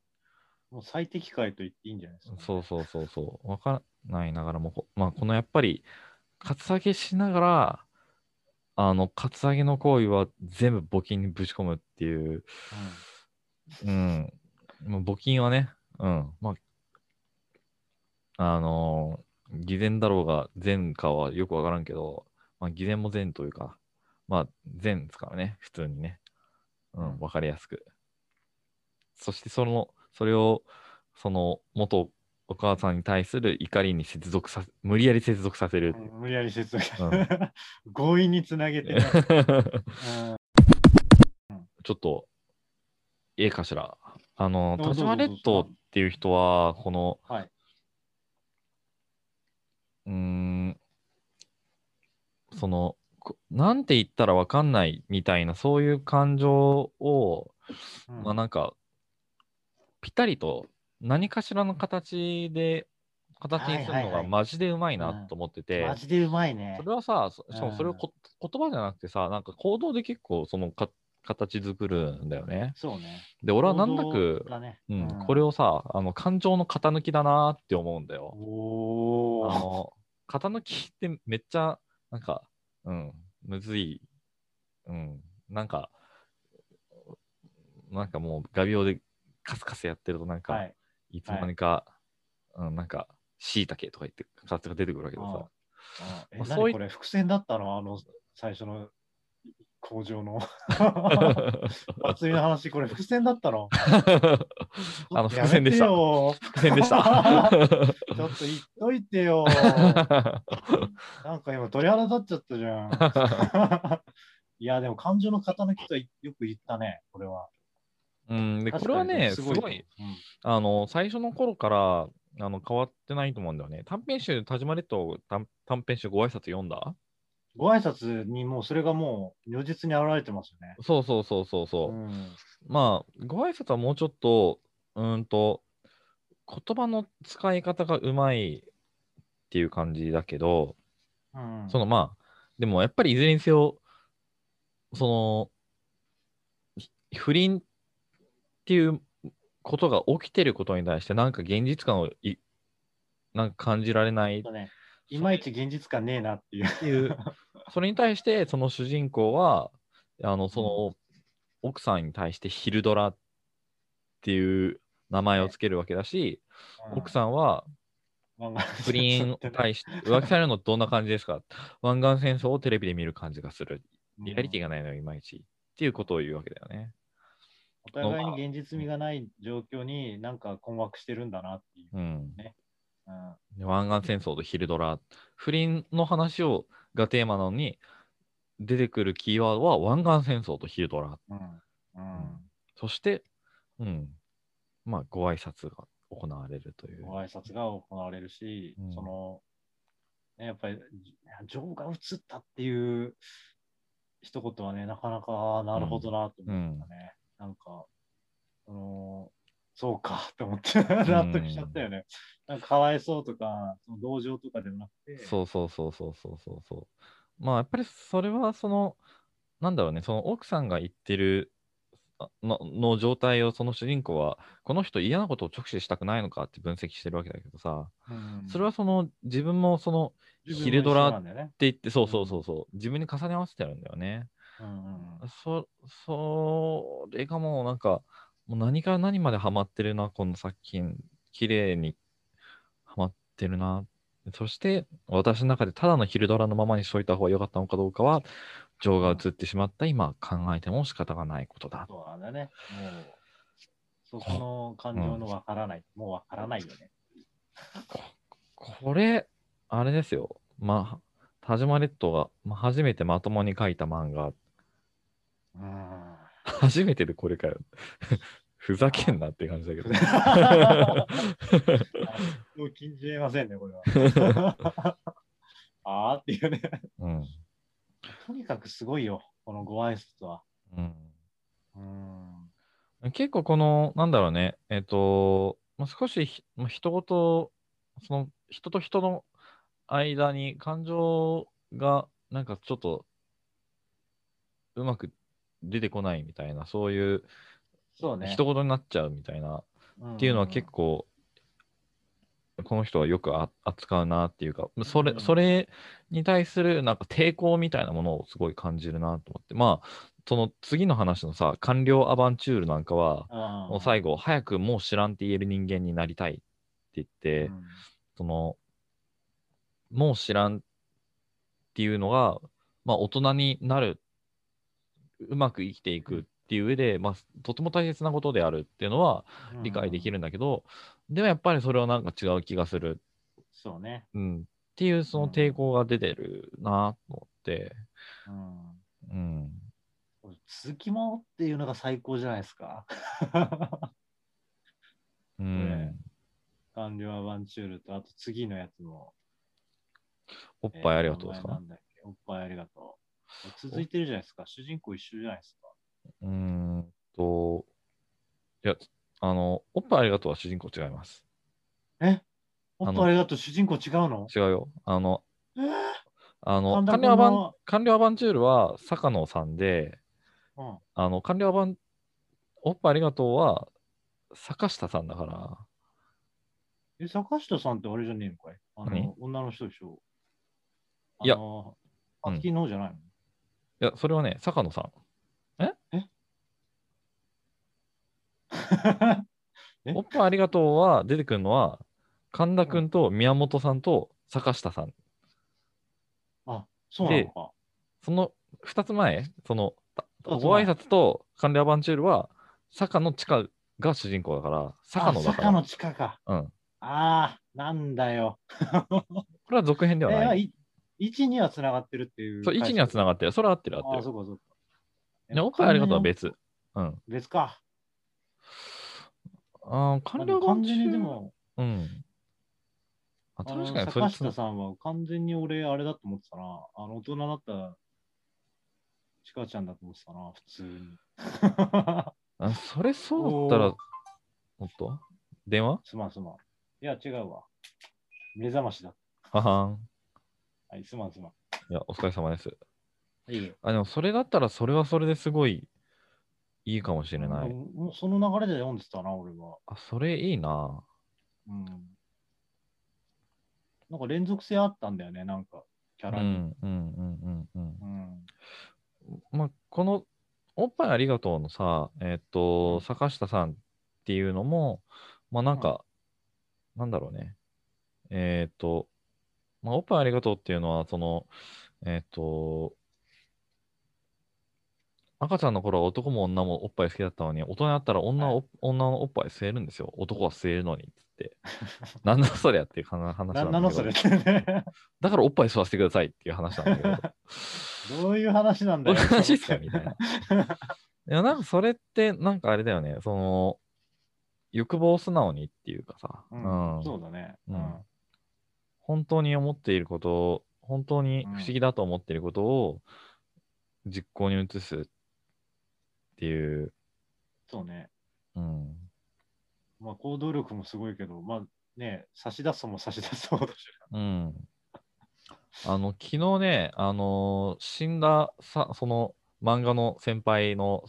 もう最適解と言っていいんじゃないですか。そうそうそうそう。わからないながらも、まあ、このやっぱり、カツアゲしながら、あの、カツアゲの行為は全部募金にぶち込むっていう、うん。もう募金はね、うん。まあ、あのー偽善だろうが、善かはよくわからんけど、まあ、偽善も善というか、まあ、善ですからね、普通にね。うん、わかりやすく。そして、その、それを、その、元お母さんに対する怒りに接続させ、無理やり接続させる。うん無理やり説明、うん [laughs] 強引につなげてね。[laughs] ちょっと、ええかしら。あの、田島列島っていう人は、この、はい。うーん、その、こなんて言ったらわかんないみたいな、そういう感情を、うんまあなんか、ぴったりと何かしらの形で、形にするのがマジでうまいなと思ってて、マジでうまいねそ。れはさ、そしかもそれをうんこ、言葉じゃなくてさ、なんか行動で結構そのか形作るんだよね。そうね。で、俺はなんな行く動、だねうん、これをさ、あの感情の型抜きだなって思うんだよ。おーあの、型抜きってめっちゃ、なんか、うん、むずい。うん、なんか、なんかもう画鋲でカスカスやってると、なんか、、はいい。つの間にか、うん、なんか、しいたけとか言って形が出てくるわけどあえまあそうこれ伏線だったの？あの最初の工場の祭りの話、これ伏線だったの？あの、[laughs] 伏線でした。[laughs] 伏線でした。[laughs] ちょっと言っといてよ。なんか今鳥肌立っちゃったじゃん。いや、でも感情の型抜きとはよく言ったね、これは。うん、で、これはね、すごい、うんあの、最初の頃から、あの、変わってないと思うんだよね。短編集、田島列島短短編集ご挨拶読んだ？ご挨拶にもうそれがもう如実に現れてますよね。そうそうそうそうそう。んまあ、ご挨拶はもうちょっと、うーんと、言葉の使い方がうまいっていう感じだけど、うんそのまあ、でもやっぱりいずれにせよ、その、ひ不倫っていうことが起きてることに対して、なんか現実感をいなんか感じられないね、いまいち現実感ねえなっていう。[laughs] それに対して、その主人公は、あの、その、奥さんに対してヒルドラっていう名前をつけるわけだし、奥さんはん不倫に対して、浮気されるのどんな感じですか？湾岸戦争をテレビで見る感じがする。リアリティが。がないのよ、いまいち。っていうことを言うわけだよね。お互いに現実味がない状況になんか困惑してるんだなっていう。うん。うんで湾岸戦争とヒルドラ。不倫の話をがテーマなのに、出てくるキーワードは湾岸戦争とヒルドラ。うんうんそして、うん。まあ、ご挨拶が行われるという。ご挨拶が行われるし、うんその、ね、やっぱり情が移ったっていう一言はね、なかなかなるほどなと思ったね。なんか、その、そうかって思って [laughs] 納得しちゃったよね。なんかかわいそうとか、その同情とかでもなくて、そうそうそうそうそうそうそう。まあやっぱりそれはその、なんだろうね、その奥さんが言ってるあのの状態をその主人公は、この人嫌なことを直視したくないのかって分析してるわけだけどさ、うんそれはその自分もその自分もヒルドラ。って言って、そうそうそうそう、自分に重ね合わせてるんだよね。うんうんそ、それがもうなんか、もう何から何までハマってるな、この作品。綺麗にハマってるな。そして、私の中でただのヒルドラのままにしといた方が良かったのかどうかは、情が移ってしまった今考えても仕方がないことだ。そうだね。もう、そこの感情のわからない。もうわからないよね。これ、あれですよ。まあ、田島列島が、まあ、初めてまともに書いた漫画。うん。初めてでこれかよ。[laughs] ふざけんなって感じだけど。もう禁じれませんね、これは。[laughs] あーっていうね。うん。とにかくすごいよ、このご挨拶は。うん。うん。結構この、なんだろうね、えっ、と、まあ、少しひ、まあ、人ごと、その人と人の間に感情がなんかちょっとうまく出てこないみたいな、そういうそうね。人事になっちゃうみたいな、っていうのは結構、この人はよくあ扱うなっていうか、それうん。それに対するなんか抵抗みたいなものをすごい感じるなと思って、まあ、その次の話のさ、官僚アバンチュールなんかは、構もう最後、早くもう知らんって言える人間になりたいって言って、その、もう知らんってっていうのが、まあ、大人になる、うまく生きていくっていう上で、まあ、とても大切なことであるっていうのは理解できる。るんだけど、でもやっぱりそれはなんか違う気がする、そうね。うん、っていうその抵抗が出てるなと思って、うん。うん、続きものっていうのが最高じゃないですか。うん [laughs] ね完了アバンチュールと、あと次のやつも。おっぱいありがとうですか？おっぱいありがとう。続いてるじゃないですか。主人公一緒じゃないですか。うーんと、いや、あの、おっぱいありがとうは主人公違います。え？おっぱいありがとう主人公違うの？違うよ。あの、え？ーあの、神田完了アバン君の完了アバンチュールは坂野さんで、うん。あの、完了アバン、おっぱいありがとうは坂下さんだから、え、坂下さんってあれじゃねえのかい？あ何？の、女の人でしょ？いや。あの、きの方じゃないの、いや、それはね、坂野さん。[laughs] え？おっぱいありがとうは出てくるのは、神田くんと宮本さんと坂下さん。あ、そうなのか。その2つ前、その、ご挨拶と完了アバンチュールは、坂野千佳が主人公だから、坂野だから。あ坂野地下か。うん。ああ、なんだよ。これは続編ではない。え、い1にはつながってるっていう。そう、1にはつながってる。それは合ってる合ああ、ってる。そうかそうか。でおっぱいありがとうは別。別。うん。別か。あー完了完。全にでも、うん。あ確かにそれ坂下さんは完全に俺、あれだと思ってたな。あの、大人だったちかちゃんだと思ってたな、普通に。あそれそうだったらおっと？電話？すまんすまん。いや、違うわ。目覚ましだ。ははん。はい、すまんすまん。いや、お疲れ様です。いいよ。あ、でもそれだったら、それはそれですごいいいかもしれない。もうその流れで読んでたな、俺は。あ、それいいな。うん。なんか連続性あったんだよね、なんか、キャうん、ラに。うん、うん、うん、うん。うん。まあ、この、おっぱいありがとうのさ、えーっと、うん坂下さんっていうのも、まあなんか、なんだろうね。えーっと、まあ、おっぱいありがとうっていうのは、その、えーっと、赤ちゃんの頃は男も女もおっぱい好きだったのに、大人になったら女はお、女のおっぱい吸えるんですよ。男は吸えるのにっつって。[laughs] なんだそりゃっていう話なんだけど。なんそれってね。[laughs] だからおっぱい吸わせてくださいっていう話なんだけど。[laughs] どういう話なんだよ。どういう話っすかみたいな。いや、なんかそれって、なんかあれだよね。その、欲望を素直にっていうかさ、うんうんそうだね。ううんん。本当に思っていることを、本当にうん不思議だと思っていることを実行に移すっていう、そうね。うん、まあ、行動力もすごいけど、まあね、差し出すも差し出そうだし。うん。あの、昨日ね、あのー死んださ、その漫画の先輩の、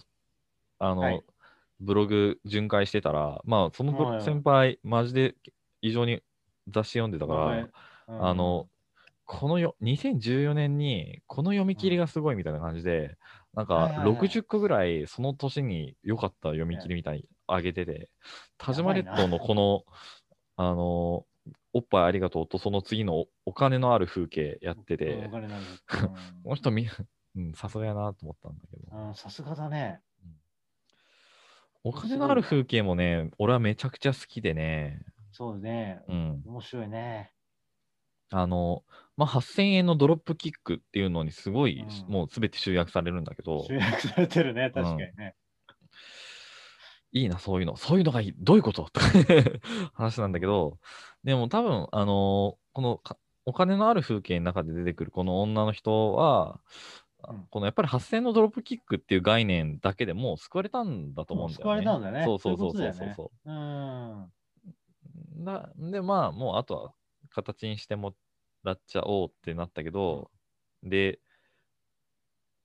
あの、はいブログ巡回してたら、まあ、その先輩、マジで異常に雑誌読んでたから、はいあの、このよ2014年にこの読み切りがすごいみたいな感じで、なんかはいはいはい。60個ぐらいその年に良かった読み切りみたいに上げてて、田島列島のこの、あの、おっぱいありがとうとその次のおお金のある風景やってうん。て [laughs] この人み、うん、さすがやなと思ったんだけど、さすがだね。お金のある風景もね、俺はめちゃくちゃ好きでね、そうね。うん、面白いね。あの、まあ、8000円のドロップキックっていうのにすごい、うんもうすべて集約されるんだけど、集約されてるね、確かにね。いいな、そういうの。そういうのがいい。どういうこと？[laughs] 話なんだけど、でも多分、あのこのかお金のある風景の中で出てくるこの女の人は、うんこのやっぱり8000のドロップキックっていう概念だけでもう救われたんだと思うんだよね。救われたんだねそうそうそうそうそうそううん。だで、まあ、もうあとは形にしてもらっちゃおうってなったけど、で、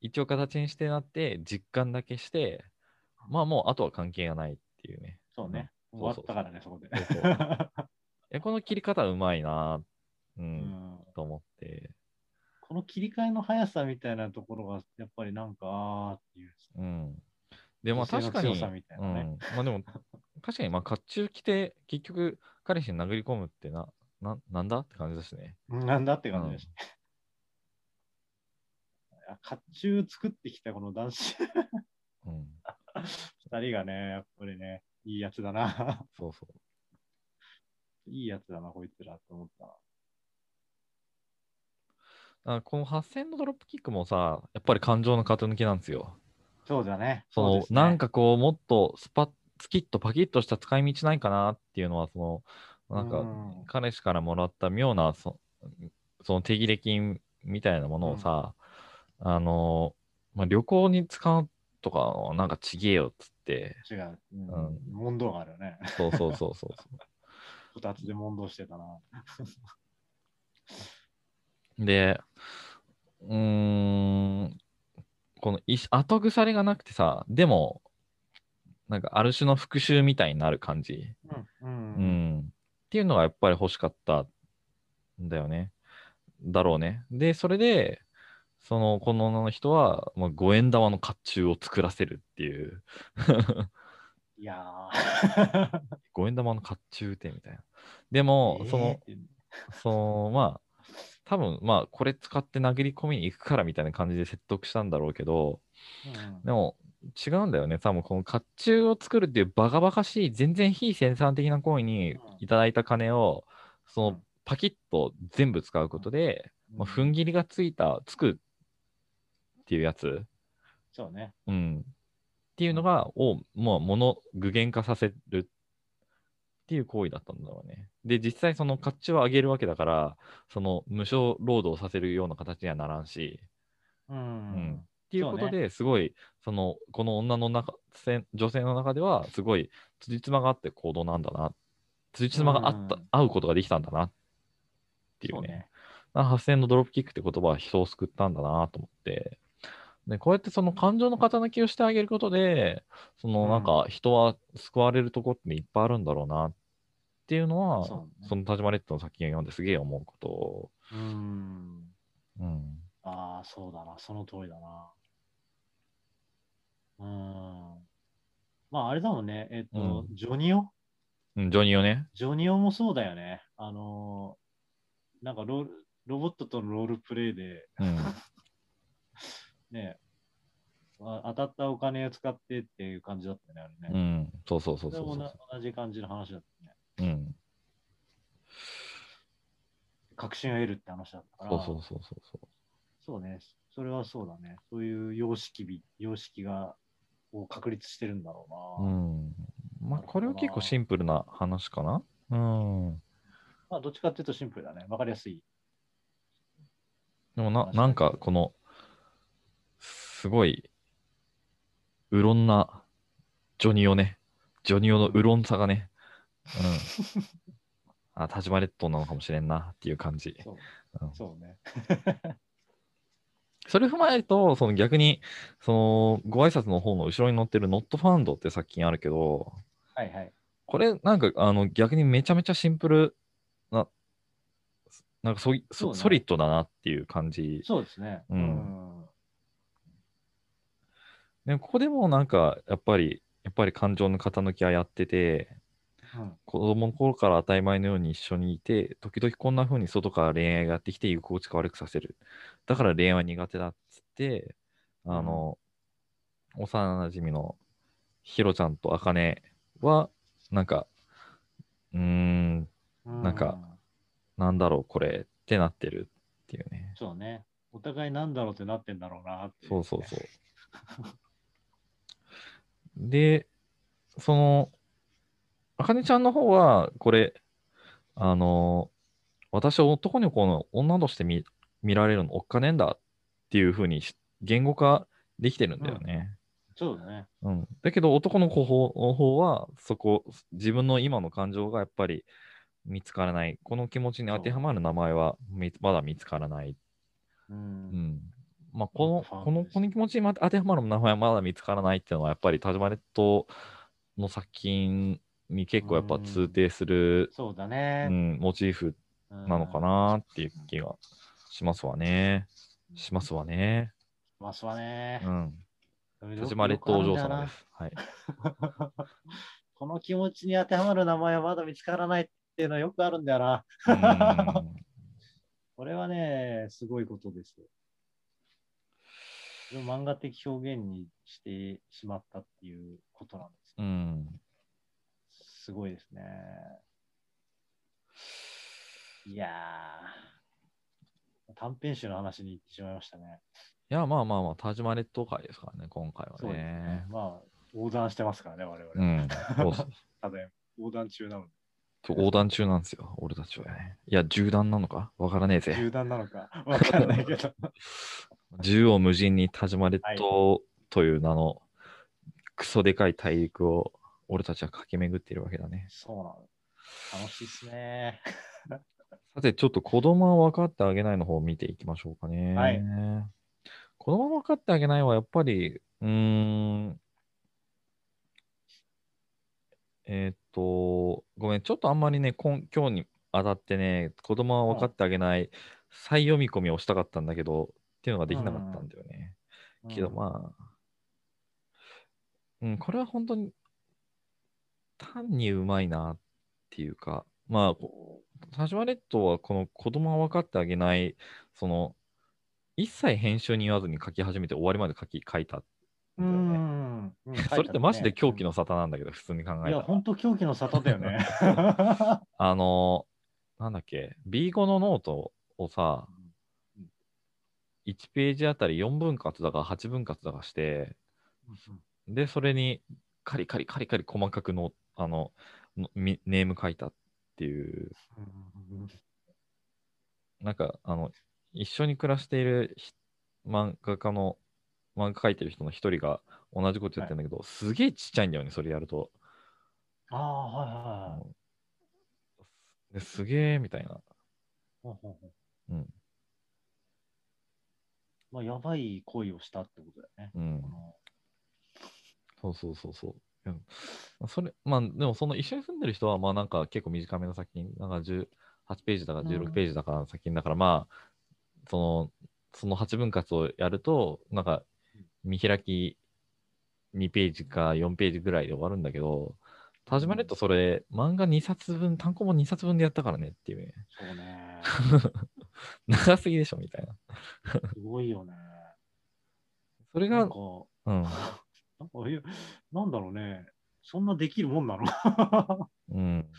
一応形にしてなって、実感だけして、まあもうあとは関係がないっていうね。そうね。うん終わったからね、そこで。[laughs] えこの切り方うまいな、うん、うんと思って。この切り替えの速さみたいなところが、やっぱりなんか、あーっていう。うん。で、まあ確かに。まあでも、確かに、まあ、甲冑着て、結局、彼氏に殴り込むってな、ななんだって感じだしね。なんだって感じだし。甲冑作ってきたこの男子うん。二人がね、やっぱりね、いいやつだな。そうそう。いいやつだな、こいつらと思ったな。あこの8000のドロップキックもさ、やっぱり感情の型抜きなんですよ。そうだね。その、ねなん、かこう、もっとスパッ、スキッとパキッとした使い道ないかなっていうのは、その、なんか、うん彼氏からもらった妙なそ、その手切れ金みたいなものをさ、あの、まあ、旅行に使うとかの、なんかちげえよっつって、違う。うんうん問答があるよね。そうそうそうそうそう。[laughs] 二つで問答してたな。[laughs] で、うーん、このい後腐れがなくてさ、でも、なんかある種の復讐みたいになる感じ。うん。う。うんん。っていうのがやっぱり欲しかったんだよね。だろうね。で、それで、その、この女の人は、まあ、五円玉の甲冑を作らせるっていう。いやー。[laughs] 五円玉の甲冑ってみたいな。でも、その、えーその、まあ、多分、まあ、これ使って殴り込みに行くからみたいな感じで説得したんだろうけど、うんでも、違うんだよね。多分、この甲冑を作るっていうバカバカしい、全然非生産的な行為にいただいた金を、その、パキッと全部使うことで、まあ、踏ん切りがついた、つくっていうやつ、そうね。うん。っていうのが、を、もう、もの、具現化させるっていう行為だったんだろうね。で、実際、その甲冑を上げるわけだから、その、無償労働させるような形にはならんし、ううんん。っていうことで、すごい、その、この女の中、せ女性の中では、すごい、辻褄があって行動なんだな。辻褄があった、うん合うことができたんだなっていうね。そうね。あ8000のドロップキックって言葉は人を救ったんだなと思って。で、こうやってその感情の型抜きをしてあげることで、そのなんか人は救われるとこっていっぱいあるんだろうなっていうのは、そねの田島レッドの作品を読んですげえ思うこと。うん。うん。ああ、そうだな。その通りだな。うん。まあ、あれだもんね。えっ、と、うんジョニオ？うん、ジョニーをね。ジョニオもそうだよね。あのーなんかロールロボットとのロールプレイで、うん。[laughs] ね、あ当たったお金を使ってっていう感じだったよね、あれね。うん。そうそうそうそれもなそうそ同じ感じの話だったね。う。うん。確信を得るって話だったから。そうそうそうそうそう。そうね。それはそうだね。そういう様式美、様式が、を確立してるんだろううな。ん。まあ、これは結構シンプルな話かな？うん。まあ、どっちかっていうとシンプルだね。わかりやすい。でもな、なんかこの、すごい、うろんな、ジョニオね。ジョニオのうろんさがね。うん。[laughs] あ、田島列島なのかもしれんなっていう感じ。そううんそうね。それ踏まえると、その逆に、その、ご挨拶の方の後ろに載ってる Not Found って作品あるけど、はいはい。これなんかあの逆にめちゃめちゃシンプルな、なんかそいそうねそソリッドだなっていう感じ。そうですね。うんうんでここでもなんかやっぱり、やっぱり感情の傾きはやってて、うん子供の頃から当たり前のように一緒にいて、時々こんな風に外から恋愛がやってきて、居心地が悪くさせる。だから恋愛は苦手だっつって、あの、幼馴染のヒロちゃんとアカネは、なんか、うーん、なんかなんだろう、これってなってるっていうね。そうね。お互いなんだろうってなってんだろうなっていそうそうそう。で、その、あかねちゃんの方は、これ、あの、私は男の子の女として見見られるのおっかねえんだっていうふうにし言語化できてるんだよね。そうだね。うん。だけど男の子の方は、そこ、自分の今の感情がやっぱり見つからない。この気持ちに当てはまる名前はみまだ見つからない。う。うんん。まあ、この、この、この気持ちにま当てはまる名前はまだ見つからないっていうのは、やっぱり田島列島の作品に結構やっぱ通底する、そうだうね。ん、モチーフうんなのかなっていう気がしますわね。しますわね。しますわねう。ん。田島列島お嬢様です。はい。[laughs] この気持ちに当てはまる名前はまだ見つからないっていうのはよくあるんだよな。うん [laughs] これはね、すごいことです漫画的表現にしてしまったっていうことなんですね。うん。すごいですね。いやー、短編集の話に行ってしまいましたね。いや、まあまあまあ、田島列島会ですからね、今回はそうですねね。。まあ、横断してますからね、我々。うん。ただ [laughs] 横断中なの横断中なんですよ、俺たちはね。いや、銃弾なのか？わからねえぜ。銃弾なのか？わかんないけど。[laughs] 縦横無尽に田島列島という名のクソでかい大陸を俺たちは駆け巡っているわけだね。そうなの。楽しいっすね。[laughs] さて、ちょっと子供は分かってあげないの方を見ていきましょうかね。はい子供は分かってあげないはやっぱり、うーん、えーっと、ごめん、ちょっとあんまりね、今今日にあたってね、子供は分かってあげない再読み込みをしたかったんだけど、っていうのができなかったんだよね。けどまあ、うん、これは本当に単にうまいなっていうか、まあ、こ田島列島はこの子供は分かってあげない、その、一切編集に言わずに書き始めて終わりまで書き書いたう。ん。うん [laughs] それってマジで狂気の沙汰なんだけど、普通に考えたいや、ら。本当狂気の沙汰だよね。[laughs] あの、なんだっけ、B5 のノートをさ、1ページあたり4分割だか8分割だかして、で、それにカリカリカリカリ細かくの、あの、ネーム書いたっていう、なんか、あの、一緒に暮らしているひ漫画家の、漫画描いてる人の一人が同じことやってるんだけど、すげえちっちゃいんだよね、それやると。ああ、はいはいはいですげえみたいな。ほうほうん。まあ、やばい行為をしたってことだよね。うんそうそうそうそう。うんそれ、まあ、でもその一緒に住んでる人は、まあなんか結構短めの作品、なんか18ページだかうん16ページだかの作品だから、まあ、その、その8分割をやると、なんか見開き2ページか4ページぐらいで終わるんだけど、田島ネットそれ、漫画2冊分、単行本2冊分でやったからねっていうね。そうね。[laughs] 長すぎでしょみたいな。すごいよね。それがなんか、、うん。なんかいやなんだろうね。そんなできるもんなの？[laughs] うん。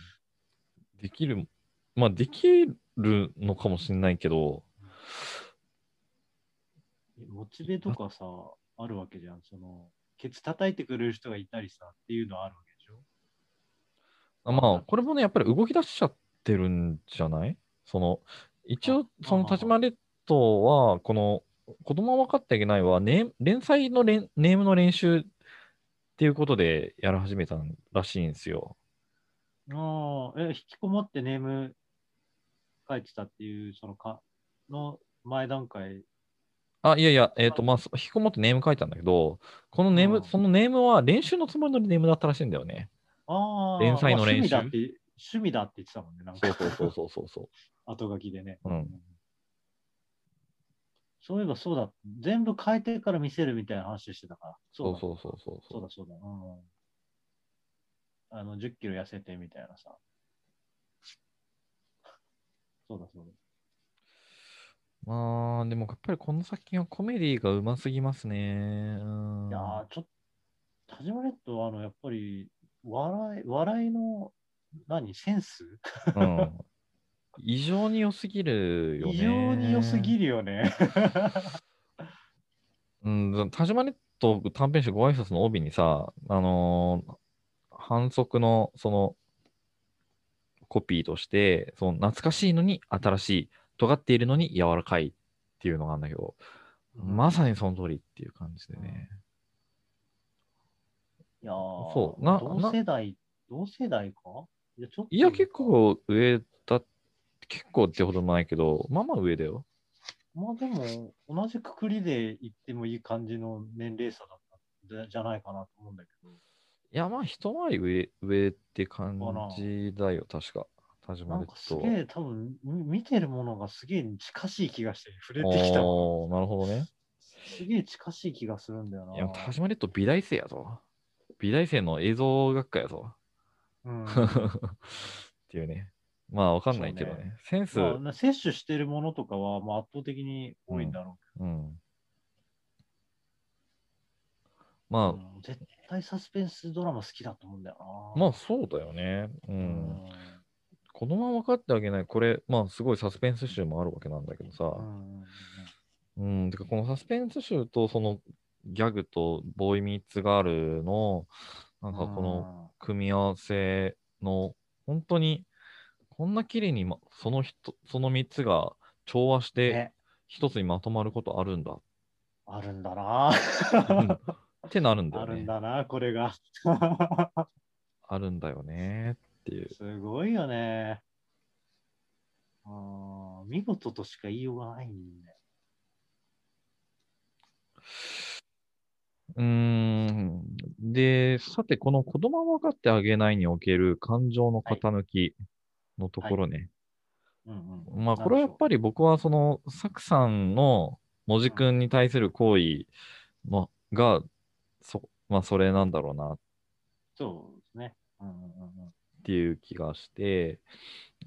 できる、まあできるのかもしれないけど、モチベとかさ、あるわけじゃん。その、ケツ叩いてくれる人がいたりさ、っていうのはあるわけでしょ？あまあ、これもね、やっぱり動き出しちゃってるんじゃない？その、一応、そのあ田島列島は、この、子供は分かってあげないは、ね、連載の連ネームの練習っていうことでやり始めたらしいんですよ。ああ、え、引きこもってネーム書いてたっていう、そのか、の前段階？あ、いやいや、えっ、と、まあ、そ引きこもってネーム書いたんだけど、このネーム、うんそのネームは練習のつもりのネームだったらしいんだよね。ああ、連載の練習まあ趣味だって、趣味だって言ってたもんね、なんか。そうそうそうそうそう。[laughs] 後書きでね。うんそういえばそうだ。全部変えてから見せるみたいな話してたから。だそうそうそうそうそうだそうだ。うん。あの、10キロ痩せてみたいなさ。そうだそうだ。まあ、でもやっぱりこの作品はコメディがうますぎますね。うんいやー、ちょっと、田島レッドは、あの、やっぱり、笑い、笑いの、何、センス？[laughs] うん。異常に良すぎるよね。異常に良すぎるよね。[laughs] うん、田島ネット短編集ご挨拶の帯にさ、あのー反則のそのコピーとして、その懐かしいのに新しい、尖っているのに柔らかいっていうのがあるんだけど、まさにその通りっていう感じでね。いやーそうな同世代、同世代か？いや、ちょっといや、結。構上だ、結構ってほどもないけど、まあまあ上だよ。まあでも、同じくくりで言ってもいい感じの年齢差だったんじゃないかなと思うんだけど。いや、まあ一回り上、上って感じだよ、確か。田島なんすげえ、多分み見てるものがすげえ近しい気がして、触れてきたわ。おーなるほどね。すげえ近しい気がするんだよな。いや、田島列島美大生やぞ。美大生の映像学科やぞ。うん [laughs] っていうね。まあわかんないけどね。センス、まあな摂取してるものとかは、まあ、圧倒的に多いんだろうけうん。まあ、うん絶対サスペンスドラマ好きだと思うんだよな。まあそうだよね。う。うん子供は分かってあげない。これ、まあすごいサスペンス集もあるわけなんだけどさ。ん。うん。てかこのサスペンス集とそのギャグとボーイミーツガールの、なんかこの組み合わせの、本当に、こんな綺麗に、ま、その人、その3つが調和してね、一つにまとまることあるんだ。あるんだな。うんってなるんだあるんよね。だな、これが。あるんだよねっていう。すごいよね。あー見事としか言いようがないんだよ。うーん。で、さて、この子供は分かってあげないにおける感情の傾きのところね。うんうん、まあ、これはやっぱり僕は、その、サクさんの文字くんに対する行為のが、そ、まあ、それなんだろうなっそうですね。うんうんうんうんていう気がして、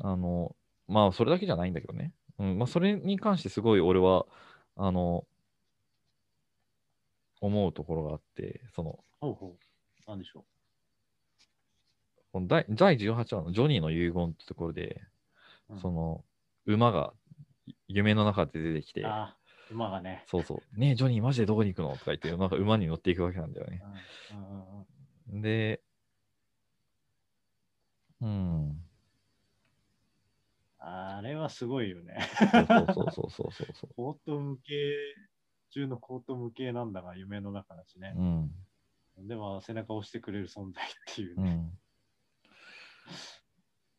あの、まあ、それだけじゃないんだけどね。うん、まあ、それに関してすごい俺は、あの、思うところがあって、その、ほうほう。なんでしょこの第第18話のジョニーの遺言ってところで、う。うんその、馬が夢の中で出てきて、あー馬がね。そうそう、ねえ、ジョニーマジでどこに行くのとか言って、なんか馬に乗っていくわけなんだよね。うんで、うん、あれはすごいよね。そうそうそうそうそうそう。コート向け中のコート向けなんだが夢の中だしね。うん、でも背中を押してくれる存在っていうね。うん、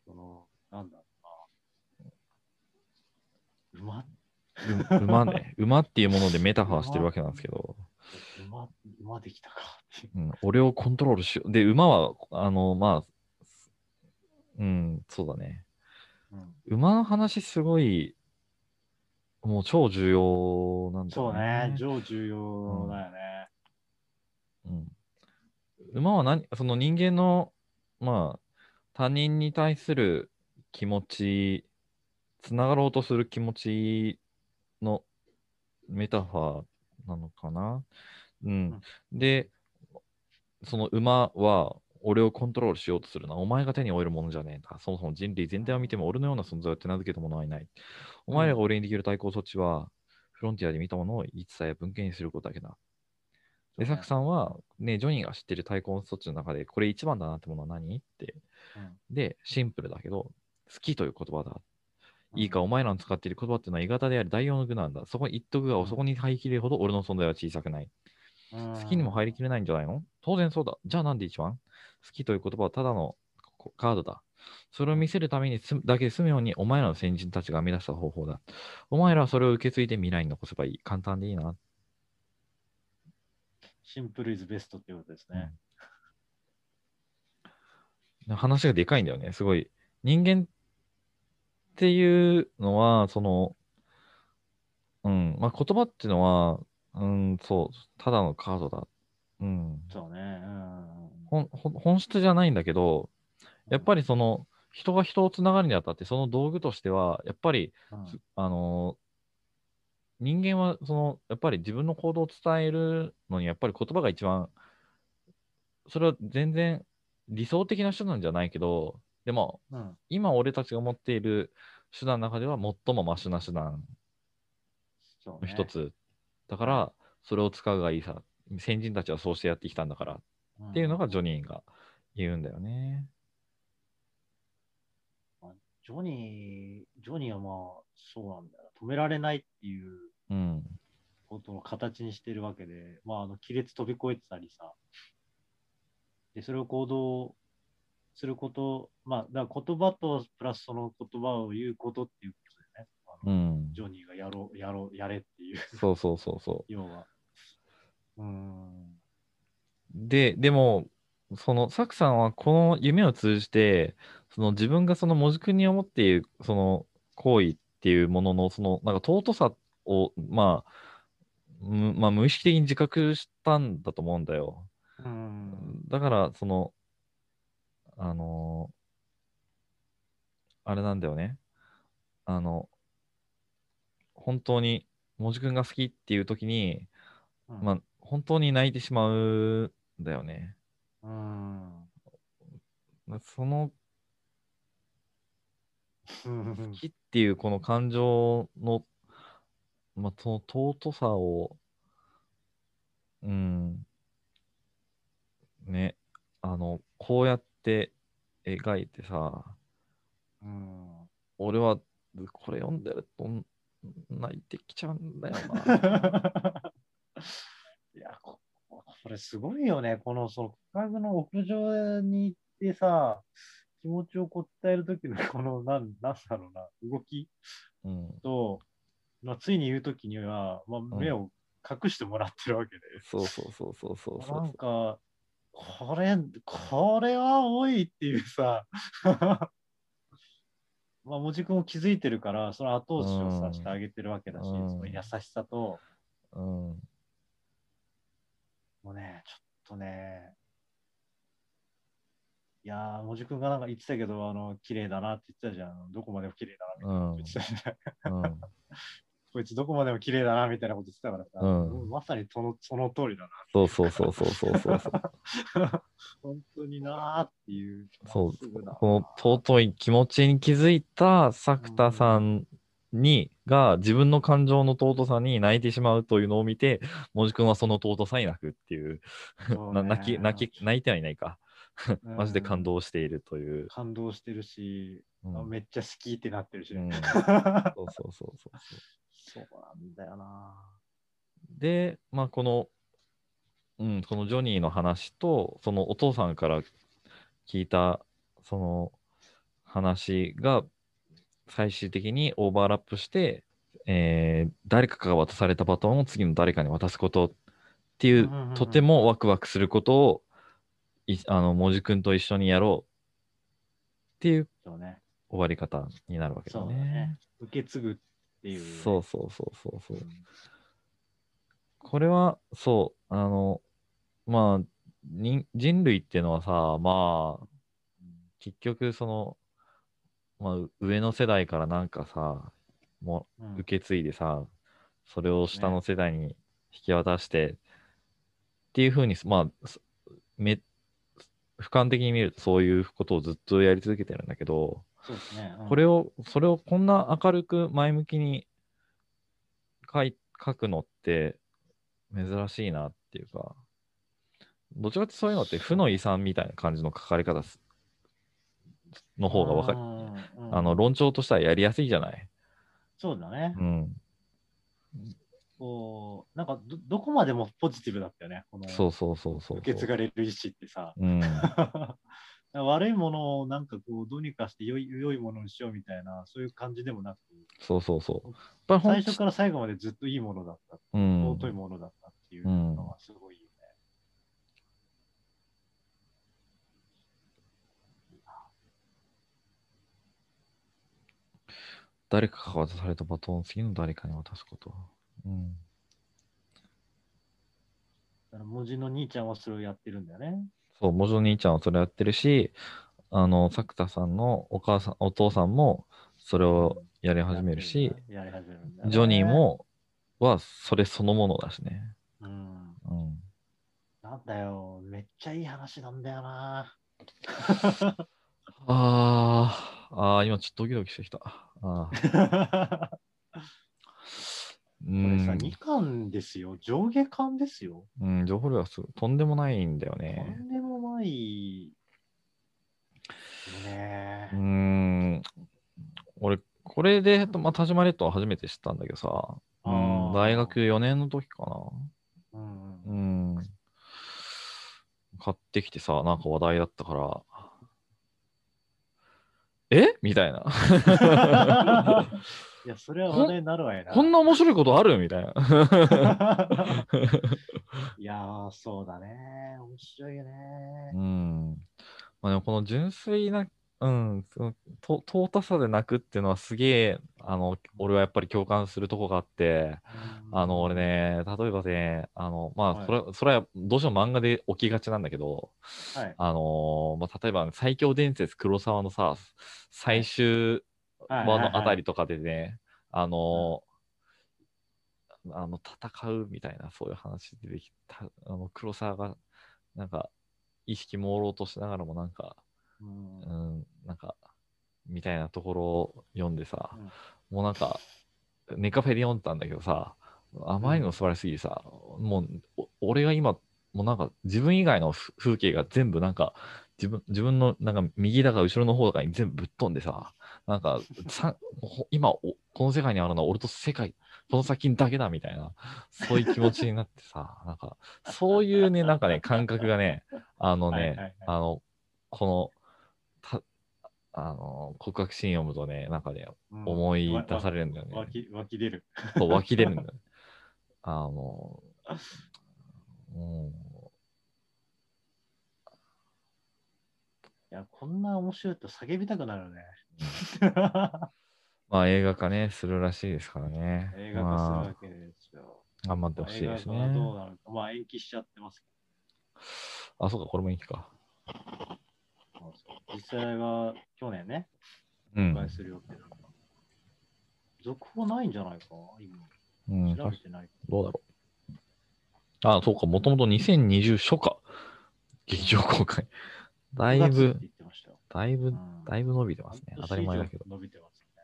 その、なんだろうな。馬う馬ね、[laughs] 馬っていうものでメタファーしてるわけなんですけど、馬、馬できたかう。うん、俺をコントロールしよう。で、馬は、あの、まあ、うん、そうだね。うん、馬の話すごい、もう超重要なんだそうよね。ね、超重要だよね。うん、馬は何その人間の、まあ、他人に対する気持ち、つながろうとする気持ちのメタファーなのかな？うん。で、その馬は俺をコントロールしようとするな。お前が手に負えるものじゃねえんだ。そもそも人類全体を見ても俺のような存在を手なずけた者はいない。お前らが俺にできる対抗措置は、フロンティアで見たものを言い伝え文献にすることだけだ。で、サクさんは、ね、ジョニーが知ってる対抗措置の中で、これ一番だなってものは何って。うんで、シンプルだけど、好きという言葉だ。うんいいか、お前らの使っている言葉っていうのは、鋳型であり、代用の具なんだ。そこに言っとくが、うんそこに入りきれるほど俺の存在は小さくない。好きにも入りきれないんじゃないの？当然そうだ。じゃあなんで一番？好きという言葉はただのこカードだ。それを見せるためにすだけ済むようにお前らの先人たちが編み出した方法だ。お前らはそれを受け継いで未来に残せばいい。簡単でいいな。シンプルイズベストってことですね。話がでかいんだよね。すごい。人間っていうのは、その、うん、まあ言葉っていうのは、うん、そう、ただのカードだ。うん。そうね。うん本質じゃないんだけど、やっぱりその、人が人をつながるにあたって、その道具としては、やっぱり、うんすあのー人間は、その、やっぱり自分の行動を伝えるのに、やっぱり言葉が一番、それは全然理想的な手段じゃないけど、でも、うん今俺たちが持っている手段の中では最もマシな手段の一つ。だから、それを使うがいいさ。先人たちはそうしてやってきたんだからっていうのがジョニーが言うんだよね。ジョニー、ジョニーはまあ、そうなんだよ。止められないっていううん。ことを形にしてるわけで、まあ、あの、亀裂飛び越えてたりさ、で、それを行動すること、まあ、だから言葉とプラスその言葉を言うことっていうことでね、あうのん。ジョニーがやろう、やろう、やれっていう、そうそうそうそ [laughs] 要は。うーん。う。で、でも、その、サクさんはこの夢を通じて、その自分がその文字くんに思っている、その行為っていうものの、その、なんか尊さを、まあ、むまあ、無意識的に自覚したんだと思うんだよ。うん。だから、その、あのあれなんだよね。あの、本当に、もじくんが好きっていう時に、うんまあ、本当に泣いてしまうんだよね。うん。そのうん好きっていうこの感情の、まあ、その尊さを、うん、ね、あの、こうやって描いてさ、うん。俺はこれ読んでると泣いてきちゃうんだよな。[laughs] いやこ、これすごいよね。この、その、区画の屋上に行ってさ、気持ちをこう伝えるときの、この、[laughs] なん、なんだろうな、動きうん、と、まあ、ついに言うときには、まあ、ん。目を隠してもらってるわけで。そうそうそうそうそうそなんう。か、これ、これは多いっていうさ、[laughs] まあ、もじくんも気づいてるから、その後押しをさ、うん。してあげてるわけだし、うん。その優しさと、うん、もうね、ちょっとね、いやー、もじくんがなんか言ってたけど、あの、綺麗だなって言ってたじゃん。どこまでも綺麗だなみたいなこと言ってたじゃん。うん、[laughs] こいつどこまでも綺麗だなみたいなこと言ってたからさ、うんまさにそのその通りだそうそうそうそうそうそうそう。な。[laughs] 本当になーっていう。そうこの尊い気持ちに気づいた作田さんに、が自分の感情の尊さに泣いてしまうというのを見て、もじくんはその尊さに泣くっていう、[laughs] そうねな泣き泣き泣いてはいないか。[laughs] うんマジで感動しているという。感動してるし、うんあめっちゃ好きってなってるし、うんね [laughs] そうそうそうそうそう。そうなんだよな。で、まあ、この、うん、このジョニーの話と、そのお父さんから聞いた、その話が、最終的にオーバーラップして、えー誰かが渡されたバトンを次の誰かに渡すことっていう、とてもワクワクすることを、いあの、もじくんと一緒にやろうっていうそうね。終わり方になるわけだそうだねね。受け継ぐっていう、そうそうそうそうそう。うんこれは、そう、あの、まあ、人人類っていうのはさ、まあ、結局、その、まあ、う上の世代からなんかさ、もう受け継いでさ、それを下の世代に引き渡して、っていうふうに、まあ、すめ、俯瞰的に見るとそういうことをずっとやり続けてるんだけど、ね。うんこれを、それをこんな明るく前向きに書い書くのって珍しいなっていうか、どっちかってそういうのって負の遺産みたいな感じの書かれ方すの方がわかる。うんうんあの、論調としてはやりやすいじゃない。そうだね。うん。こう、なんかど、どこまでもポジティブだったよね。このそうそうそうそう。受け継がれる意思ってさ。うん。[laughs] 悪いものをなんかこう、どうにかして良い良いものにしようみたいな、そういう感じでもなく、そうそうそう。最初から最後までずっといいものだった、うん。尊いものだったっていうのはすごいよね。誰かが渡されたバトンを次の誰かに渡すこと。うん。だから文字の兄ちゃんはそれをやってるんだよね。そう、もじお兄ちゃんはそれやってるし、あの、作田さんのお母さん、お父さんもそれをやり始めるし、やり始めるジョニー。も、はそれそのものだしね。うん。うん。なんだよ、めっちゃいい話なんだよな。あー、あー今ちょっとドキドキしてきた。あ [laughs] これさ、ん、2巻ですよ。上下巻ですよ。うん、情報量はすとんでもないんだよとね。んでもない。ねうーん、俺、これで、まあ、田島列島は初めて知ったんだけどさ、うあん、ー大学4年の時かな。うんう。ん。買ってきてさ、なんか話題だったから、え？みたいな。[laughs] いや、それは話題になるわよな。こんな面白いことあるみたいな。[laughs] いやー、そうだね。面白いよね。うん。まあでもこの純粋な、うん、そのと尊さで泣くっていうのはすげえ、あの、俺はやっぱり共感するとこがあって、あの、俺ね、例えばね、あの、まあ、はいそれ、それはどうしても漫画で起きがちなんだけど、はい。あのまあ、例えば、最強伝説黒沢のさ、最終はい話のあたりとかでね、あのあの戦うみたいな、そういう話でできた、あの黒沢が、なんか、意識朦朧としながらも、なんか、うん。うん、なんか、みたいなところを読んでさ、うん。もうなんか、ネカフェで読んだんだけどさ、あまりにも素晴らしすぎてさ、もう、お俺が今、もうなんか自分以外のふ風景が全部なんか、自分自分のなんか右だか後ろの方だかに全部ぶっ飛んでさ、なんかさほ今お、この世界にあるのは俺と世界、この先だけだみたいな、そういう気持ちになってさ、[laughs] なんか、そういうね、なんかね、感覚がね、あのね、はいはいはいあの、この、たあの告白シーン読むとね、なんかね、うん思い出されるんだよわね。湧き湧き出る。そう湧き出るんだよ。[laughs] あの、うん、いや、こんな面白いと叫びたくなるね。[laughs] まあ映画化ね、するらしいですからね。映画化するわけですよ。まあ、頑張ってほしいです映画化はどうね。なるか。まあ延期しちゃってますけあ、そうか、これもいいか。実際は去年ね、うん。公開する予定だから。続報ないんじゃないか？今。うん、調べてない。どうだろう。あ、そうか、もともと2020初夏、劇場公開。だい9月ってぶ。だいぶう、んだいぶ伸びてますね。当たり前だけど。伸びてますね。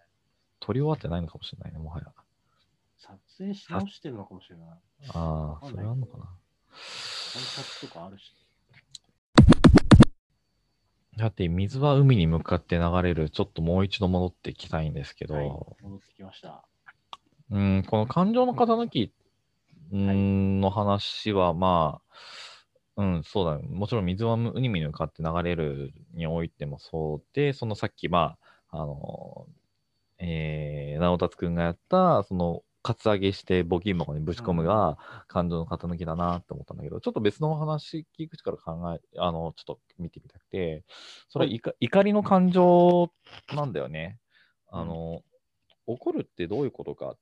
撮り終わってないのかもしれないね、もはや。撮影し直してるのかもしれない。ああ、それあんのかな。改札とかあるし。だって、水は海に向かって流れる、ちょっともう一度戻ってきたいんですけど、はい、戻ってきました。うん、この感情の傾きうんの話は、まあ、うん、そうだね。もちろん水は海に向かって流れるにおいてもそうで、そのさっき、まあ、あの、えー、直達くんがやった、その、カツアゲして募金箱にぶち込むが感情の傾きだなって思ったんだけど、ちょっと別の話聞くから考え、あの、ちょっと見てみたくて、それは怒怒りの感情なんだよね。あの、怒るってどういうことかっ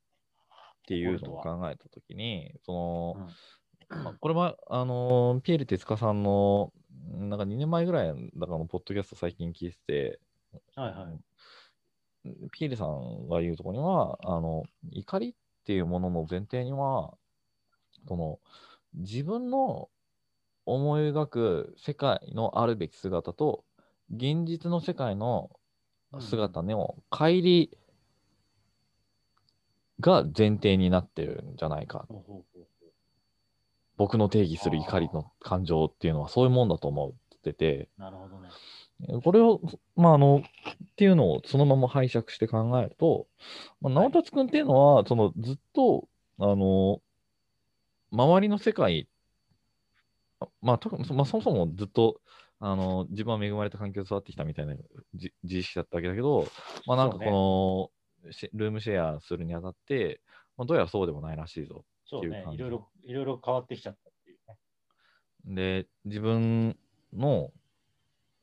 ていうのを考えたときに、その、まあ、これは、あのーピエール哲香さんの、なんか2年前ぐらいだからのポッドキャスト最近聞いてて、はいはい。ピエールさんが言うところには、あの、怒りっていうものの前提には、この、自分の思い描く世界のあるべき姿と、現実の世界の姿の乖離が前提になってるんじゃないか僕の定義する怒りの感情っていうのはそういうもんだと思ってて、なるほどね。これを、まあ、あの、っていうのをそのまま拝借して考えると、まあ、直達くんっていうのは、そのずっと、あの、周りの世界、あまあ、特に、まあ、そもそもずっと、あの、自分は恵まれた環境で育ってきたみたいなじ自意識だったわけだけど、まあ、なんかこの、シェルームシェアするにあたって、まあ、どうやらそうでもないらしいぞそうねいろいろ、いろいろ変わってきちゃったっていうね。で、自分の、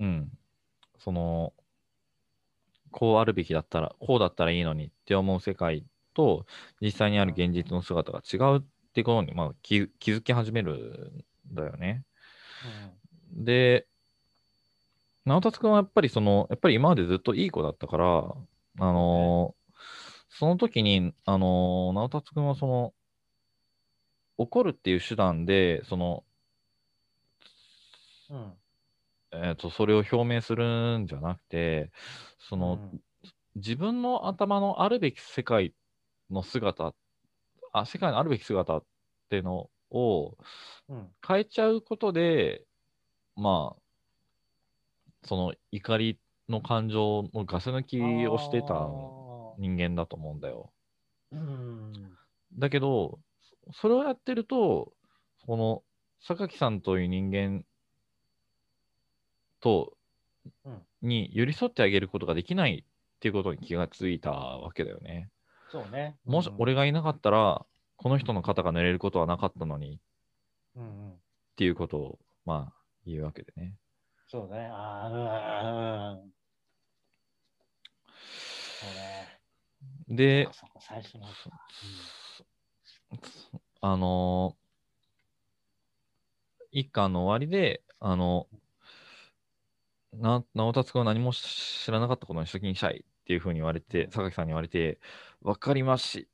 うん、その、こうあるべきだったら、こうだったらいいのにって思う世界と、実際にある現実の姿が違うってことに、まあ、気気づき始めるんだよね。で、直達くんはやっぱりその、やっぱり今までずっといい子だったから、あのーその時に、あのー直達くんはその、怒るっていう手段で、その、うん。うん。えー、とそれを表明するんじゃなくてその、うん自分の頭のあるべき世界の姿あ世界のあるべき姿っていうのをうん。変えちゃうことでまあその怒りの感情のガス抜きをしてたあ人間だと思うんだよ。ーうん。だけどそれをやってるとこの榊さんという人間とうんに寄り添ってあげることができないっていうことに気がついたわけだよね。そうね。もしうん俺がいなかったら、この人の肩が濡れることはなかったのにっうんうん。ていうことを、まあ、言うわけでね。そうね。ああ、うん。そうね。で最初の。あのー一巻の終わりで、あの、な直達君は何も知らなかったことにしときにしたいっていうふうに言われて、榊さんに言われて、わかりますしって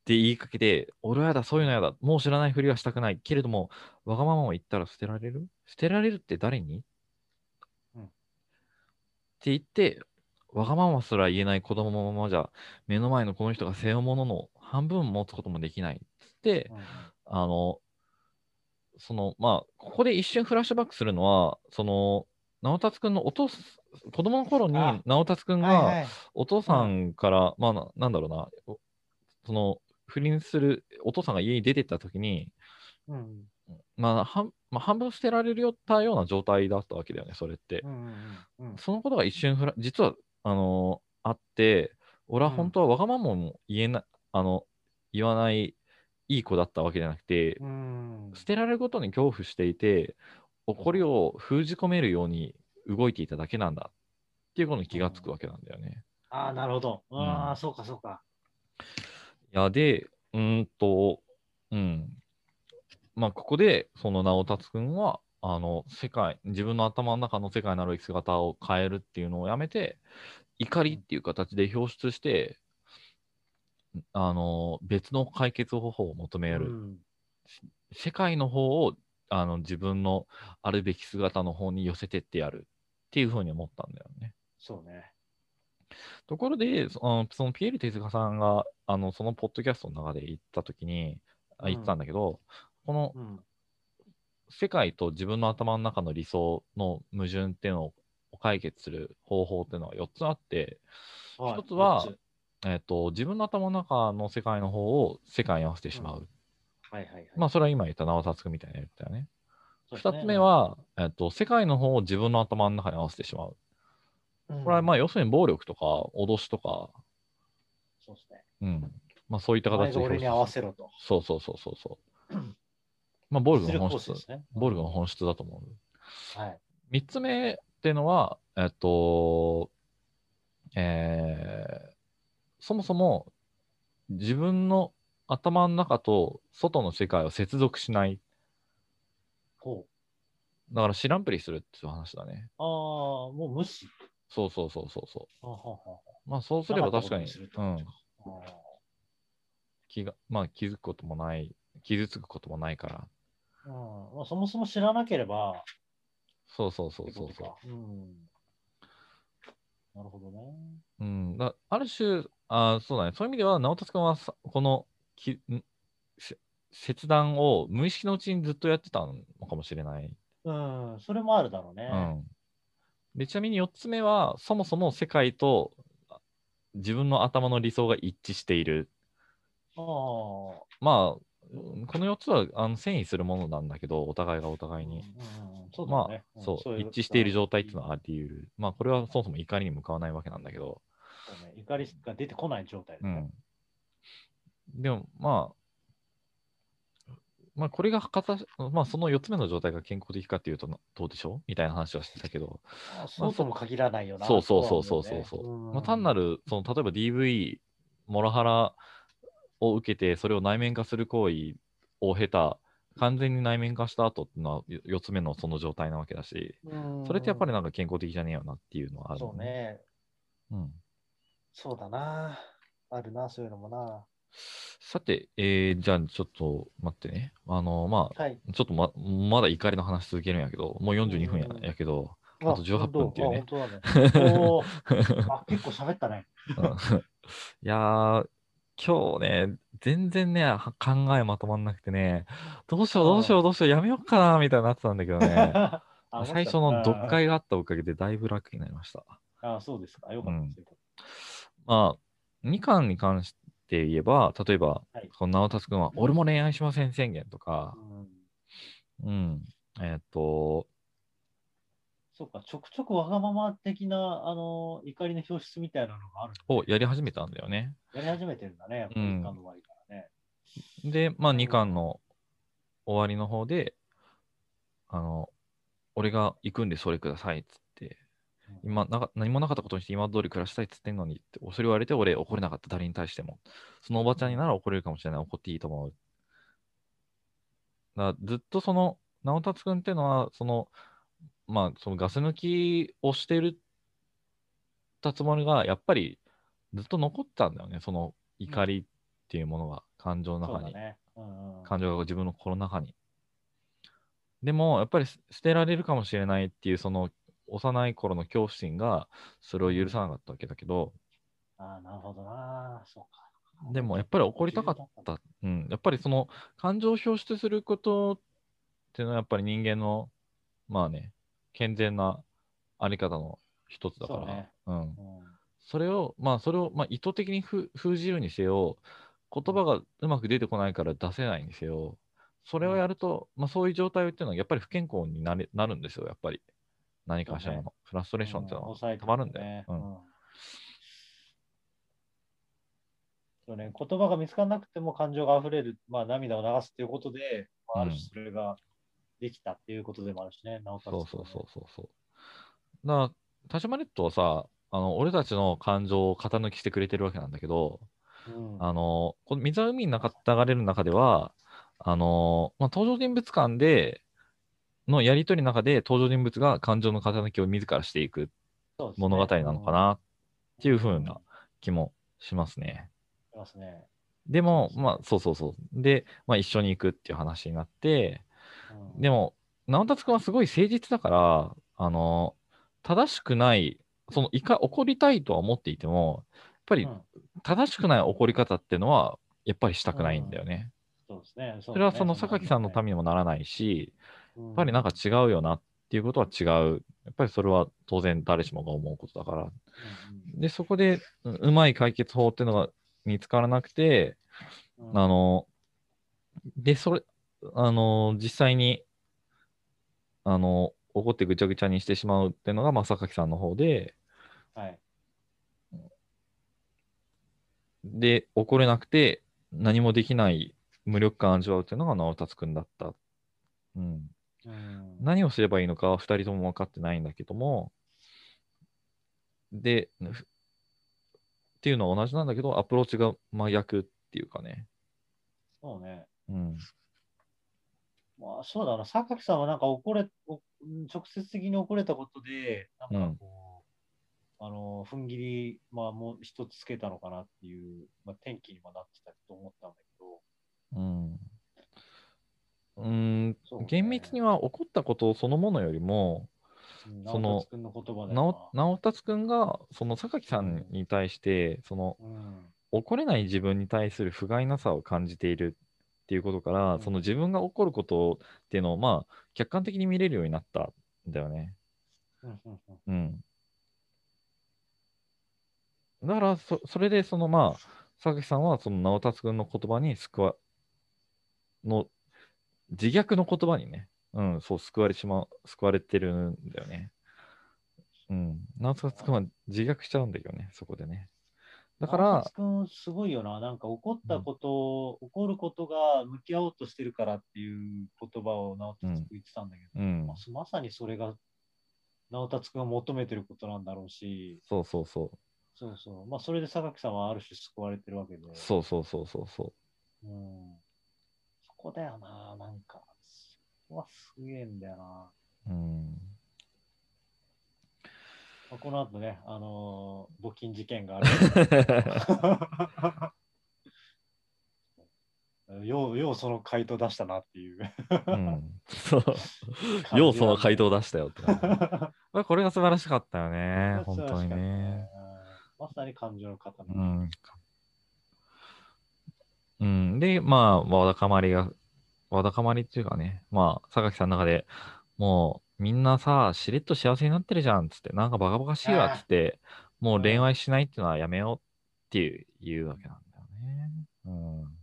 って言いかけて、俺はやだ、そういうのやだ、もう知らないふりはしたくない。けれども、わがままを言ったら捨てられる？捨てられるって誰に、うんって言って、わがまますら言えない子供のままじゃ、目の前のこの人が背負うものの半分持つこともできない。つって、うんあの、その、まあ、ここで一瞬フラッシュバックするのは、その、直達くんのお父す、子供の頃にあ直達くんがはいはい。お父さんから、まあな、なんだろうな、おその、不倫する、お父さんが家に出てった時に、うんまあ、半まあ、半分捨てられるよったような状態だったわけだよね、それってう。んうんうんそのことが一瞬フラ、実は、あのあって、俺はうん本当はわがままも言えな、あの、言わない、いい子だったわけじゃなくて、うん捨てられることに恐怖していて、怒りを封じ込めるように動いていただけなんだっていうことに気がつくわけなんだよね。ああ、なるほど。ああ、うんそうかそうか。いや、で、うーんと、うん。まあ、ここで、その直達くんは、あの、世界、自分の頭の中の世界なる生き姿を変えるっていうのをやめて、怒りっていう形で表出して、あの、別の解決方法を求める。うん世界の方をあの自分のあるべき姿の方に寄せてってやるっていうふうに思ったんだよね。そうね。ところで、そあのそのピエール手塚さんがあのそのポッドキャストの中で言ったときに、あうん言ってたんだけど、このうん。世界と自分の頭の中の理想の矛盾っていうのを解決する方法っていうのは4つあって、はい一つはえっと自分の頭の中の世界の方を世界に合わせてしまう。はいはいはい。まあ、それは今言った直達くんみたいなやつだよね。そうですね二つ目、は、えっと、世界の方を自分の頭の中に合わせてしまう。うんこれはまあ要するに暴力とか脅しとか、そうですね。うん。まあそういった形でが俺に合わせろと。そうそうそうそうそう。まあ暴力実の本質ね。暴力の本質だと思う。はい。三つ目っていうのは、えっと、えーそもそも自分の頭の中と外の世界を接続しない。ほう。だから知らんぷりするっていう話だね。ああ、もう無視。そうそうそうそうそはははう。まあそうすれば確かにうん気が、まあ気づくこともない、傷つくこともないから。ーうんまあ、そもそも知らなければ、そうそうそうそうそことか。うん。なるほどね。う。うん。だある種、あーそうだね。そういう意味では、直達君はさこのき切断を無意識のうちにずっとやってたのかもしれない。うん、それもあるだろうね。うん。で、ちなみに4つ目は、そもそも世界とあ自分の頭の理想が一致している。ああ、まあ、うんこの4つはあの遷移するものなんだけど、お互いがお互いに。うんうんそうだまね。あ、そう、ん一致している状態っていうのはあり得る。まあ、これはそもそも怒りに向かわないわけなんだけど、ね怒りが出てこない状態だね。うん。でも、まあ、まあ、これが形、まあ、その4つ目の状態が健康的かっていうとな、どうでしょう？みたいな話はしてたけど、あそうとも限らないよな。そうそうそうそうそうそう。んまあ、単なる、その、例えば DV、モラハラを受けて、それを内面化する行為を経た、完全に内面化した後っていうのは4つ目のその状態なわけだし、うんそれってやっぱりなんか健康的じゃねえよなっていうのはある、そう。ね。うん。そうだな。あるな、そういうのもな。さて、えーじゃあちょっと待ってね。あの、まあ、はい。ちょっとままだ怒りの話続けるんやけど、もう42分やうんやけど、あと18分っていうね。あね。[laughs] おーあ、結構喋ったね。うん [laughs] いやー、今日ね、全然ね、は考えまとまんなくてね、どうしよう、どうしよう、どうしよう、やめようかな、みたいになってたんだけどね、[laughs] あ最初の読。解があったおかげでだいぶ楽になりました。ああ、そうですか。よかったです。まあ、2巻に関して言えば、例えば、はいこの直達君は、俺も恋愛しません宣言とか、うんうん、えーっと、そうか、ちょくちょくわがまま的な、あの、怒りの表出みたいなのがある。をやり始めたんだよね。やり始めてるんだね、うん一巻の終わりからね。で、まあ、2巻の終わりの方で、あの、俺が行くんでそれくださいっつって、今なか、何もなかったことにして今通り暮らしたいっつってんのにって、それ言われて俺怒れなかった誰に対しても。そのおばちゃんになら怒れるかもしれない。怒っていいと思う。だずっとその、直達くんっていうのは、その、まあ、そのガス抜きをしてるたつもりが、やっぱりずっと残ってたんだよね。その怒りっていうものが。感情の中に。そうだね。うんうん、感情が自分の心の中に。でも、やっぱりす捨てられるかもしれないっていう、その幼い頃の恐怖心がそれを許さなかったわけだけど、ああ、なるほどな。そうか。でもやっぱり怒りたかった。うん。やっぱりその感情を表出することっていうのはやっぱり人間の、まあね、健全なあり方の一つだから、ねうん。うんそれを、まあそれを、まあ、意図的にふ封じるにせよ、言葉がうまく出てこないから出せないにせよ、それをやると、まあそういう状態っていうのはやっぱり不健康になれなるんですよ、やっぱり。何かしらのフラストレーションっていうのは抑えてたまるんだよ。ね。うん。うん。そうね、言葉が見つからなくても感情が溢れる、まあ、涙を流すっていうことで、まあ、あるうん種それができたっていうことでもあるしね、なおかつ、そうそうそうそうそう。だから、田島ネットはさ、あの俺たちの感情を型抜きしてくれてるわけなんだけど、うん。あのこの水は海の中流れる中では、あのまあ、登場人物間でのやりとりの中で登場人物が感情の型抜きを自らしていく物語なのかなっていう風な気もしますね。しますね。でもまあ、そうそうそう。で、まあ、一緒に行くっていう話になって、うんでも、直達君はすごい誠実だから、あの、正しくない、その、いか、怒りたいとは思っていても、やっぱりうん正しくない怒り方っていうのは、やっぱりしたくないんだよね。そうですね。それはその榊さんのためめにもならないし、ややっぱりなんか違うよなっていうことは違う。やっぱりそれは当然誰しもが思うことだから。で、そこでううまい解決法っていうのが見つからなくて、あの、で、それ、あの、実際に、あの、怒ってぐちゃぐちゃにしてしまうっていうのが、まあ、榊さんの方で、はい。で、怒れなくて、何もできない無力感を味わうっていうのが直達くんだった。うん。うん何をすればいいのかは2人とも分かってないんだけども、で、ふっていうのは同じなんだけど、アプローチが真逆っていうかね。そうね。うん。まあ、そうだな。榊さんはなんか怒れ、お直接的に怒れたことで、なんかこう、あの、踏ん切り、まあ、もう一つつけたのかなっていう、まあ、転機にもなってたと思ったんだけど、うん。うーん、厳密には起こったことそのものよりも、うんその直達くんが、その榊さんに対して、そのうん、怒れない自分に対する不甲斐なさを感じているっていうことから、うん。その自分が怒ることっていうのを、まあ、客観的に見れるようになったんだよね。うん。だからそ、それで、そのまあ、榊さんは、その直達くんの言葉に救わ、の、自虐の言葉にね、うん、そう、救われしまう、救われてるんだよね。うん。直達くんは自虐しちゃうんだよね、そこでね。だから君すごいよな。なんか怒ったことを、怒ることが向き合おうとしてるからっていう言葉を直達君言ってたんだけど、うんま、あまさにそれが直達君が求めてることなんだろうし、そうそうそう。そうそう。まあ、それで榊さんはある種救われてるわけで。そうそうそうそうそう。うん。そこだよな、なんか。そこはすげえんだよな。うん。まあ、この後ね、あのー募金事件がある。[laughs] よう、ようその回答出したなっていう。うん。そう。要素の回答を出したよって [laughs] これが素晴らしかったよね、本当にね。うんまさに感情の塊。うん。うん、で、まあ、わだかまりが、わだかまりっていうかね、まあ、榊さんの中でもう、みんなさ、しれっと幸せになってるじゃんっつって、なんかバカバカしいわっつって、もう恋愛しないっていうのはやめようっていう言うわけなんだよね。うん。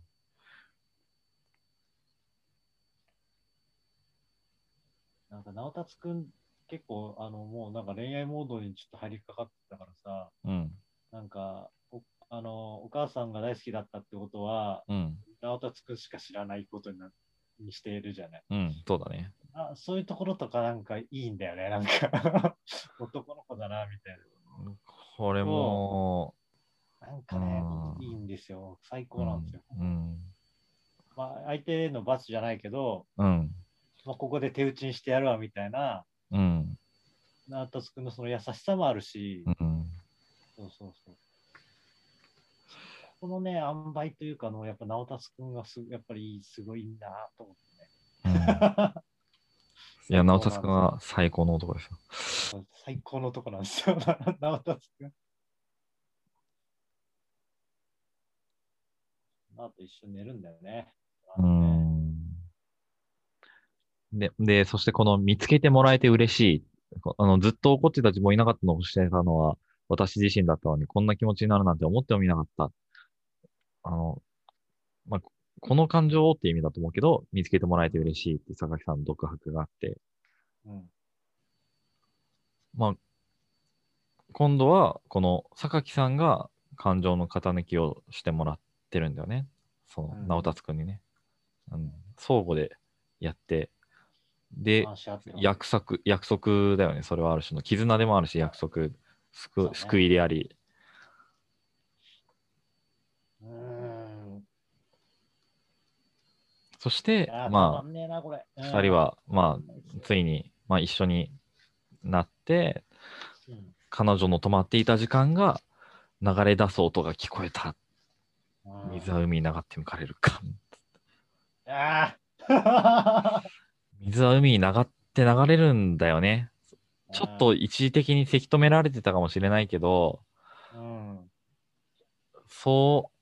なんか、直達くん、結構、あの、もうなんか恋愛モードにちょっと入りかかってたからさ、うん。なんか、おあの、お母さんが大好きだったってことは、うん。直達くんしか知らないことになにしているじゃない。うん。そうだね。あそういうところとかなんかいいんだよね。なんか [laughs] 男の子だな、みたいこれも、な。なんかねう、んいいんですよ。最高なんですよ。うん。まあ、相手の罰じゃないけど、うん。まあ、ここで手打ちにしてやるわ、みたいな、うん。直達くんのその優しさもあるし、うん。そうそうそう。このね、塩梅というかの、やっぱ直達くんがすやっぱりすごいなと思ってね。うん、[laughs] いや、直達くんは最高の男ですよ。最高の男なんですよ、[laughs] 直達くん。あと一緒に寝るんだよね。うん。で、で、そしてこの見つけてもらえて嬉しい。あの、ずっと怒ってた自分いなかったのをしてたのは私自身だったのに、こんな気持ちになるなんて思ってもみなかった。あの、まあ、この感情って意味だと思うけど、見つけてもらえて嬉しいって榊さんの独白があって、うん。まあ、今度は、この榊さんが感情の型抜きをしてもらってるんだよね。そのう、ん直達くんにね。うん、相互でやって、で、約束、約束だよね。それはある種の絆でもあるし、約束、そうね救救いであり。うーん。そしてま。あ、二人は、まあ、ついに、まあ、一緒になって、うん、彼女の止まっていた時間が流れ出す音が聞こえた。うん。水は海に流って向かれるか。ああ水は海に流って流れるんだよね。ちょっと、一時的にせき止められてたかもしれないけど、うん。そう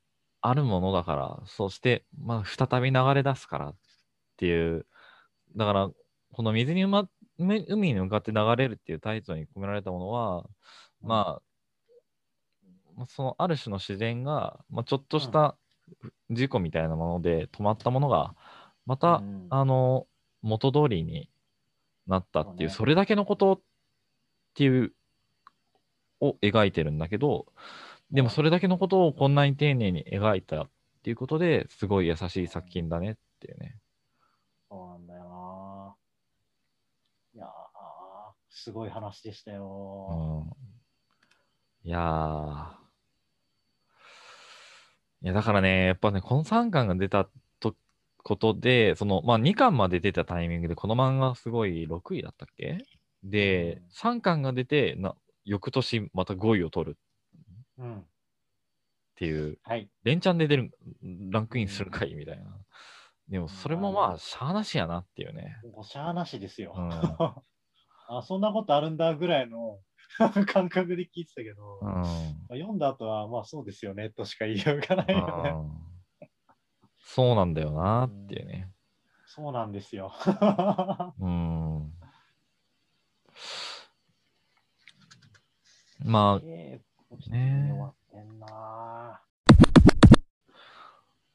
あるものだから、そして、まあ、再び流れ出すからっていう、だから、この水にうま、め海に向かって流れるっていうタイトルに込められたものは、まあ、まあそのある種の自然が、まあ、ちょっとした事故みたいなもので止まったものが、また、うん。あの、元通りになったっていう、そそれだけのことっていう、を描いてるんだけど、でもそれだけのことをこんなに丁寧に描いたっていうことですごい優しい作品だねっていうね。そうなんだよな。いやー、すごい話でしたうよ。ん。いやー。いや、だからね、やっぱね、この3巻が出たとことで、その、まあ2巻まで出たタイミングで、この漫画すごい6位だったっけ？で、3巻が出てな、翌年また5位を取るうん。っていう、はい。連チャンで出る、ランクインするかいみたいな。でも、それもまあ、しゃーなしやなっていうね。おしゃーなしですよ。うん [laughs] あ、そんなことあるんだぐらいの [laughs] 感覚で聞いてたけど、うん。まあ読んだ後は、まあそうですよねとしか言いようがないよね。うんそうなんだよなっていうね。そうなんですよ。[laughs] うん。まあ、えね終わってんな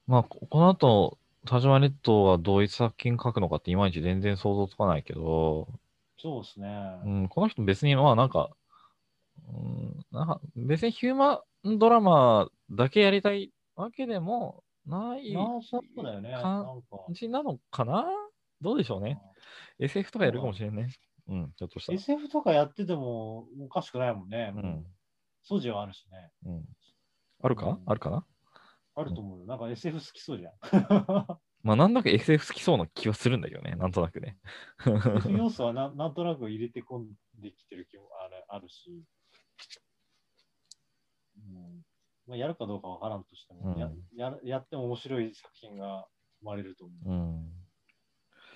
まあ、ここの後、田島列島はどういう作品書くのかっていまいち全然想像つかないけど、そうですね。うん、この人別に、まあなんか、うん、なんか別にヒューマンドラマだけやりたいわけでもないなあ、そうだよね。なかんか。感じなのかな？どうでしょうね。SF とかやるかもしれんね。うん、ちょっとした。SF とかやっててもおかしくないもんね。うん。素地はあるしね。うん。あるか、うんあるか？なあると思うよ。なんか SF 好きそうじゃん。[laughs] まあなんだか SF 好きそうな気はするんだけどね、なんとなくね。SF [laughs] 要素はななんとなく入れてこんできてる気もあるあるし。うんまあ、やるかどうかわからんとしても、うんややるやっても面白い作品が生まれると思う。うん。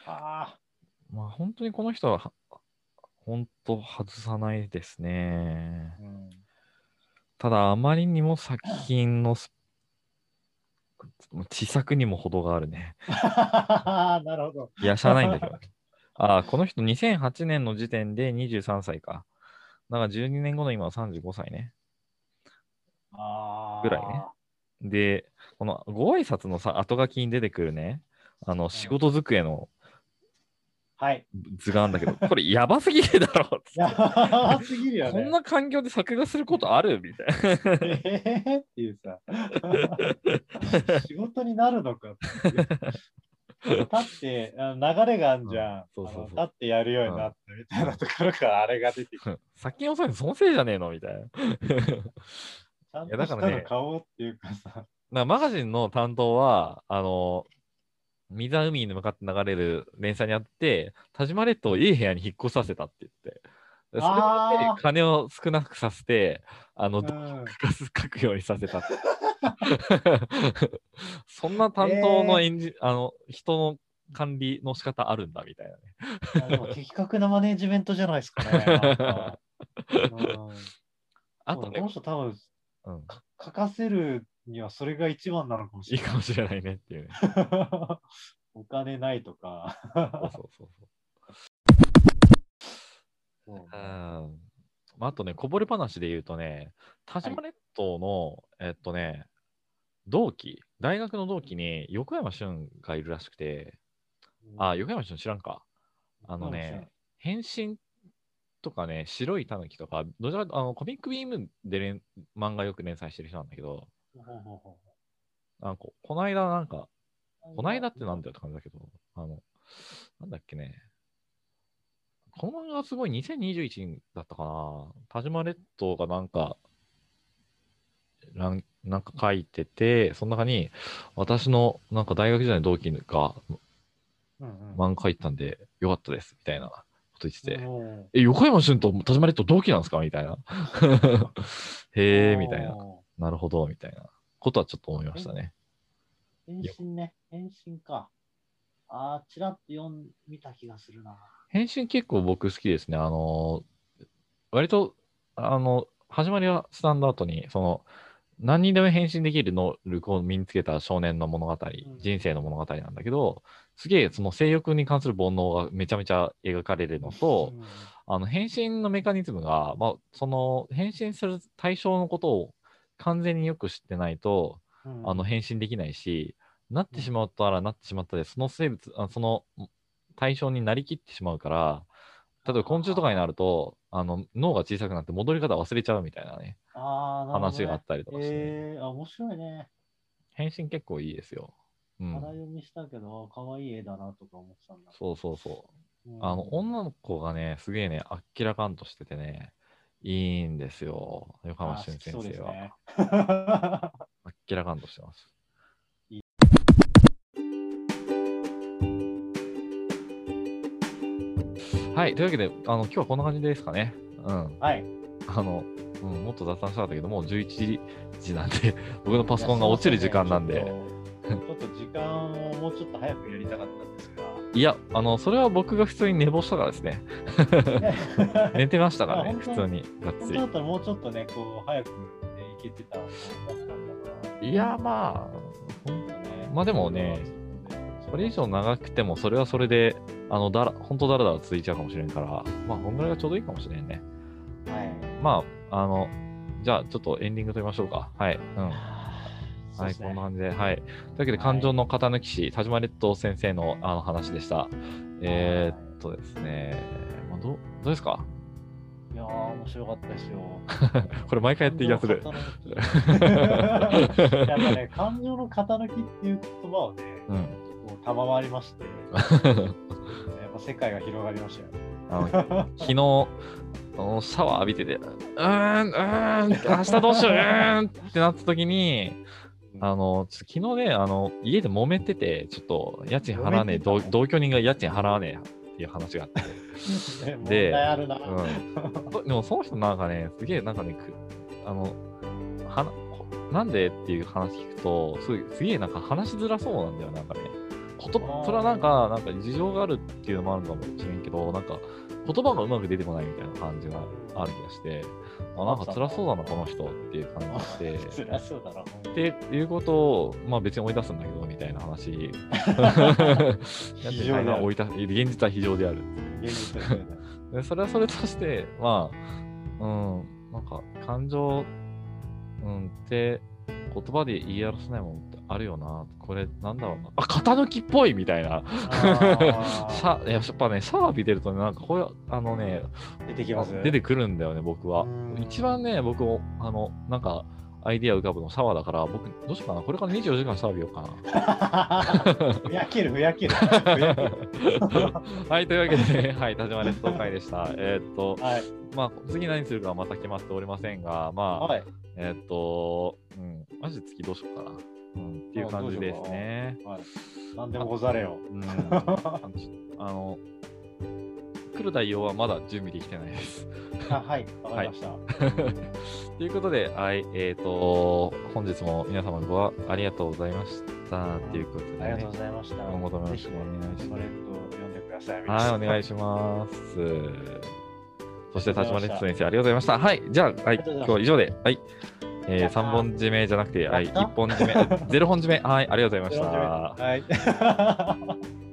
あまあ本当にこの人はは、本当外さないですねあ、。うん、ただあまりにも作品のス小作にも程があるね。[laughs] なるほど。いや、しゃあないんだけどね。ああ、この人2008年の時点で23歳か。だから12年後の今は35歳ね。あーぐらいね。で、このご挨拶のさ、後書きに出てくるね、あの、仕事机のはい。図があるんだけど、これやばすぎるだろ [laughs] やばすぎるよね。こんな環境で作画することあるみたいな。えーっていうさ、[laughs] 仕事になるのか。立って、流れがあんじゃん。うんそうそう立ってやるようになったみたいなところからあれが出てくる。先に遅いのそのせいじゃねえのみたいな。[laughs] ちゃんとしたいやだからねの顔っていうかさ、かマガジンの担当は、あの、水は海に向かって流れる連載にあって、田島列島をいい部屋に引っ越させたって言って、それで金を少なくさせて、あの、うん書くようにさせた。[laughs] そんな担当のエンジ、あの人の管理の仕方あるんだみたいなね。的確なマネージメントじゃないですかね。[laughs] あとねこの、人多分うん、か書かせるにはそれが一番なのかもしいいれない。かもしれないねっていうね。[laughs] お金ないとか。そうそうそうそうそう。うんまあ、あとね、こぼれ話で言うとね、田島列島の、えっとね、同期、大学の同期に横山俊がいるらしくて、あ、横山俊知らんか。あのね、変身とかね、白いタヌキとか、どちらかというとあのコミックビームで連漫画よく連載してる人なんだけど、なんかこの間なんか、うこの間ってなんだよって感じだけど、あの、なんだっけね。この漫画はすごい2021だったかな。田島列島がなんか、なんなんか書いてて、その中に私のなんか大学時代の同期が漫画書いてたんでよかったですみたいなこと言ってて、うんえ、横山俊と田島列島同期なんですか？みたいな。[laughs] へえ、みたいな。おなるほど、みたいなことはちょっと思いましたね。ー変身ね。変身か。ああ、ちらっと読ん見た気がするな。変身結構僕好きですね。あの、割と、あの、始まりはスタンドアートに、その、何にでも変身できる能力を身につけた少年の物語、ん人生の物語なんだけど、すげえその性欲に関する煩悩がめちゃめちゃ描かれるのと、うんあの変身のメカニズムが、まあ、その変身する対象のことを完全によく知ってないと、うんあの変身できないし、なってしまったらなってしまったで、その生物、あその対象になりきってしまうから、例えば昆虫とかになると、あの脳が小さくなって戻り方忘れちゃうみたいなね、あーなね話があったりとかしてね、えー、あ、面白いね。変身結構いいですよ。うん荒、読みしたけど、可愛い絵だなとか思ってたんだ。そうそうそう。うんあの、女の子がね、すげえね、あっきらかんとしててね、いいんですよ、横浜俊先生は。ねあっきらかんとしてます。はい、というわけで、あの今日はこんな感じですかね。うん。はい。あの、うん、もっと雑談したかったけど、もう11時なんで、[laughs] 僕のパソコンが落ちる時間なんで、ちょっと時間をもうちょっと早くやりたかったんですが。いや、あの、それは僕が普通に寝坊したからですね。[laughs] 寝てましたからね、普通に、がっつりだ。ったらもうちょっとね、こう、早く、ね、いけてた。いや、まあ、まあでもね、それ以上長くても、それはそれで、あの、だら、本当だらだら続いちゃうかもしれんから、まあ、こんぐらいがちょうどいいかもしれんね。はい。まあ、あの、じゃあ、ちょっとエンディングと言いましょうか。はい。うん。はい、こんな感じで。はい。というわけで、感情の型抜き師、田島列島先生のあの話でした。えーっとですね、まあ、どう、どうですか？いやー、面白かったですよ。[laughs] これ毎回やってる気がする。感情の型抜き [laughs] やっぱね、[laughs] 感情の型抜きっていう言葉をね、うん。こう賜りまして、やっぱ世界が広がりましたよ。あの昨日、シャワー浴びてて、うーん、うーん、明日どうしよう、うーんってなった時に、あの、昨日ね、あの、家で揉めてて、ちょっと家賃払わねえ、同居人が家賃払わねえっていう話があって、[laughs] で題あるな。うん。そでもその人なんかね、すげえなんかね、くあの、はななんでっていう話聞くと、すすげえなんか話しづらそうなんだよ、なんかね。ことそれはなんか、なんか事情があるっていうのもあるのかもしれんけど、なんか言葉がうまく出てこないみたいな感じがある気がして、あなんか辛そうだな、この人っていう感じがして。[laughs] 辛そうだな。っていうことを、まあ別に追い出すんだけど、みたいな話。[laughs] 非常である追い出現実は非常である。現実的だよねでそれはそれとして、まあ、うん、なんか感情、うん、って言葉で言い表せないものってあるよな。これなんだろうな。あ、型抜きっぽいみたいな。あシャ [laughs] やっぱね、シャワー浴びてるとね、なんかこういう、あのね、ー出てきます出てくるんだよね、僕はう。ん一番ね、僕も、あの、なんか、アイディア浮かぶのシャワーだから、僕、どうしようかな。これから24時間シャワー浴びようかな。[laughs] ふやける、ふやける。[laughs] はい、というわけで、ね、はい、田島列島会でした。えーっと、はい。まあ、次何するかはまた決まっておりませんが、まあ、はい。えーっと、うん、マジで次どうしようかな。うん、っていう感じですね。はい。なんでもござれよ。うん、あの、来る内容はまだ準備できてないです。あはい、わかりました。[laughs] ということで、はい、えっ、と、本日も皆様ごありがとうございました。ということで、ね、ありがとうございました。今後ともよろしくお願いしますコレクト読んでください。はい、お願いします。そして、田島レッツ先生、ありがとうございました。はい、じゃあ、はい、今日は以上で、はい、えー、やったー。3本締めじゃなくて、はい、やった。1本締め、0本締め、はい、ありがとうございました。はい。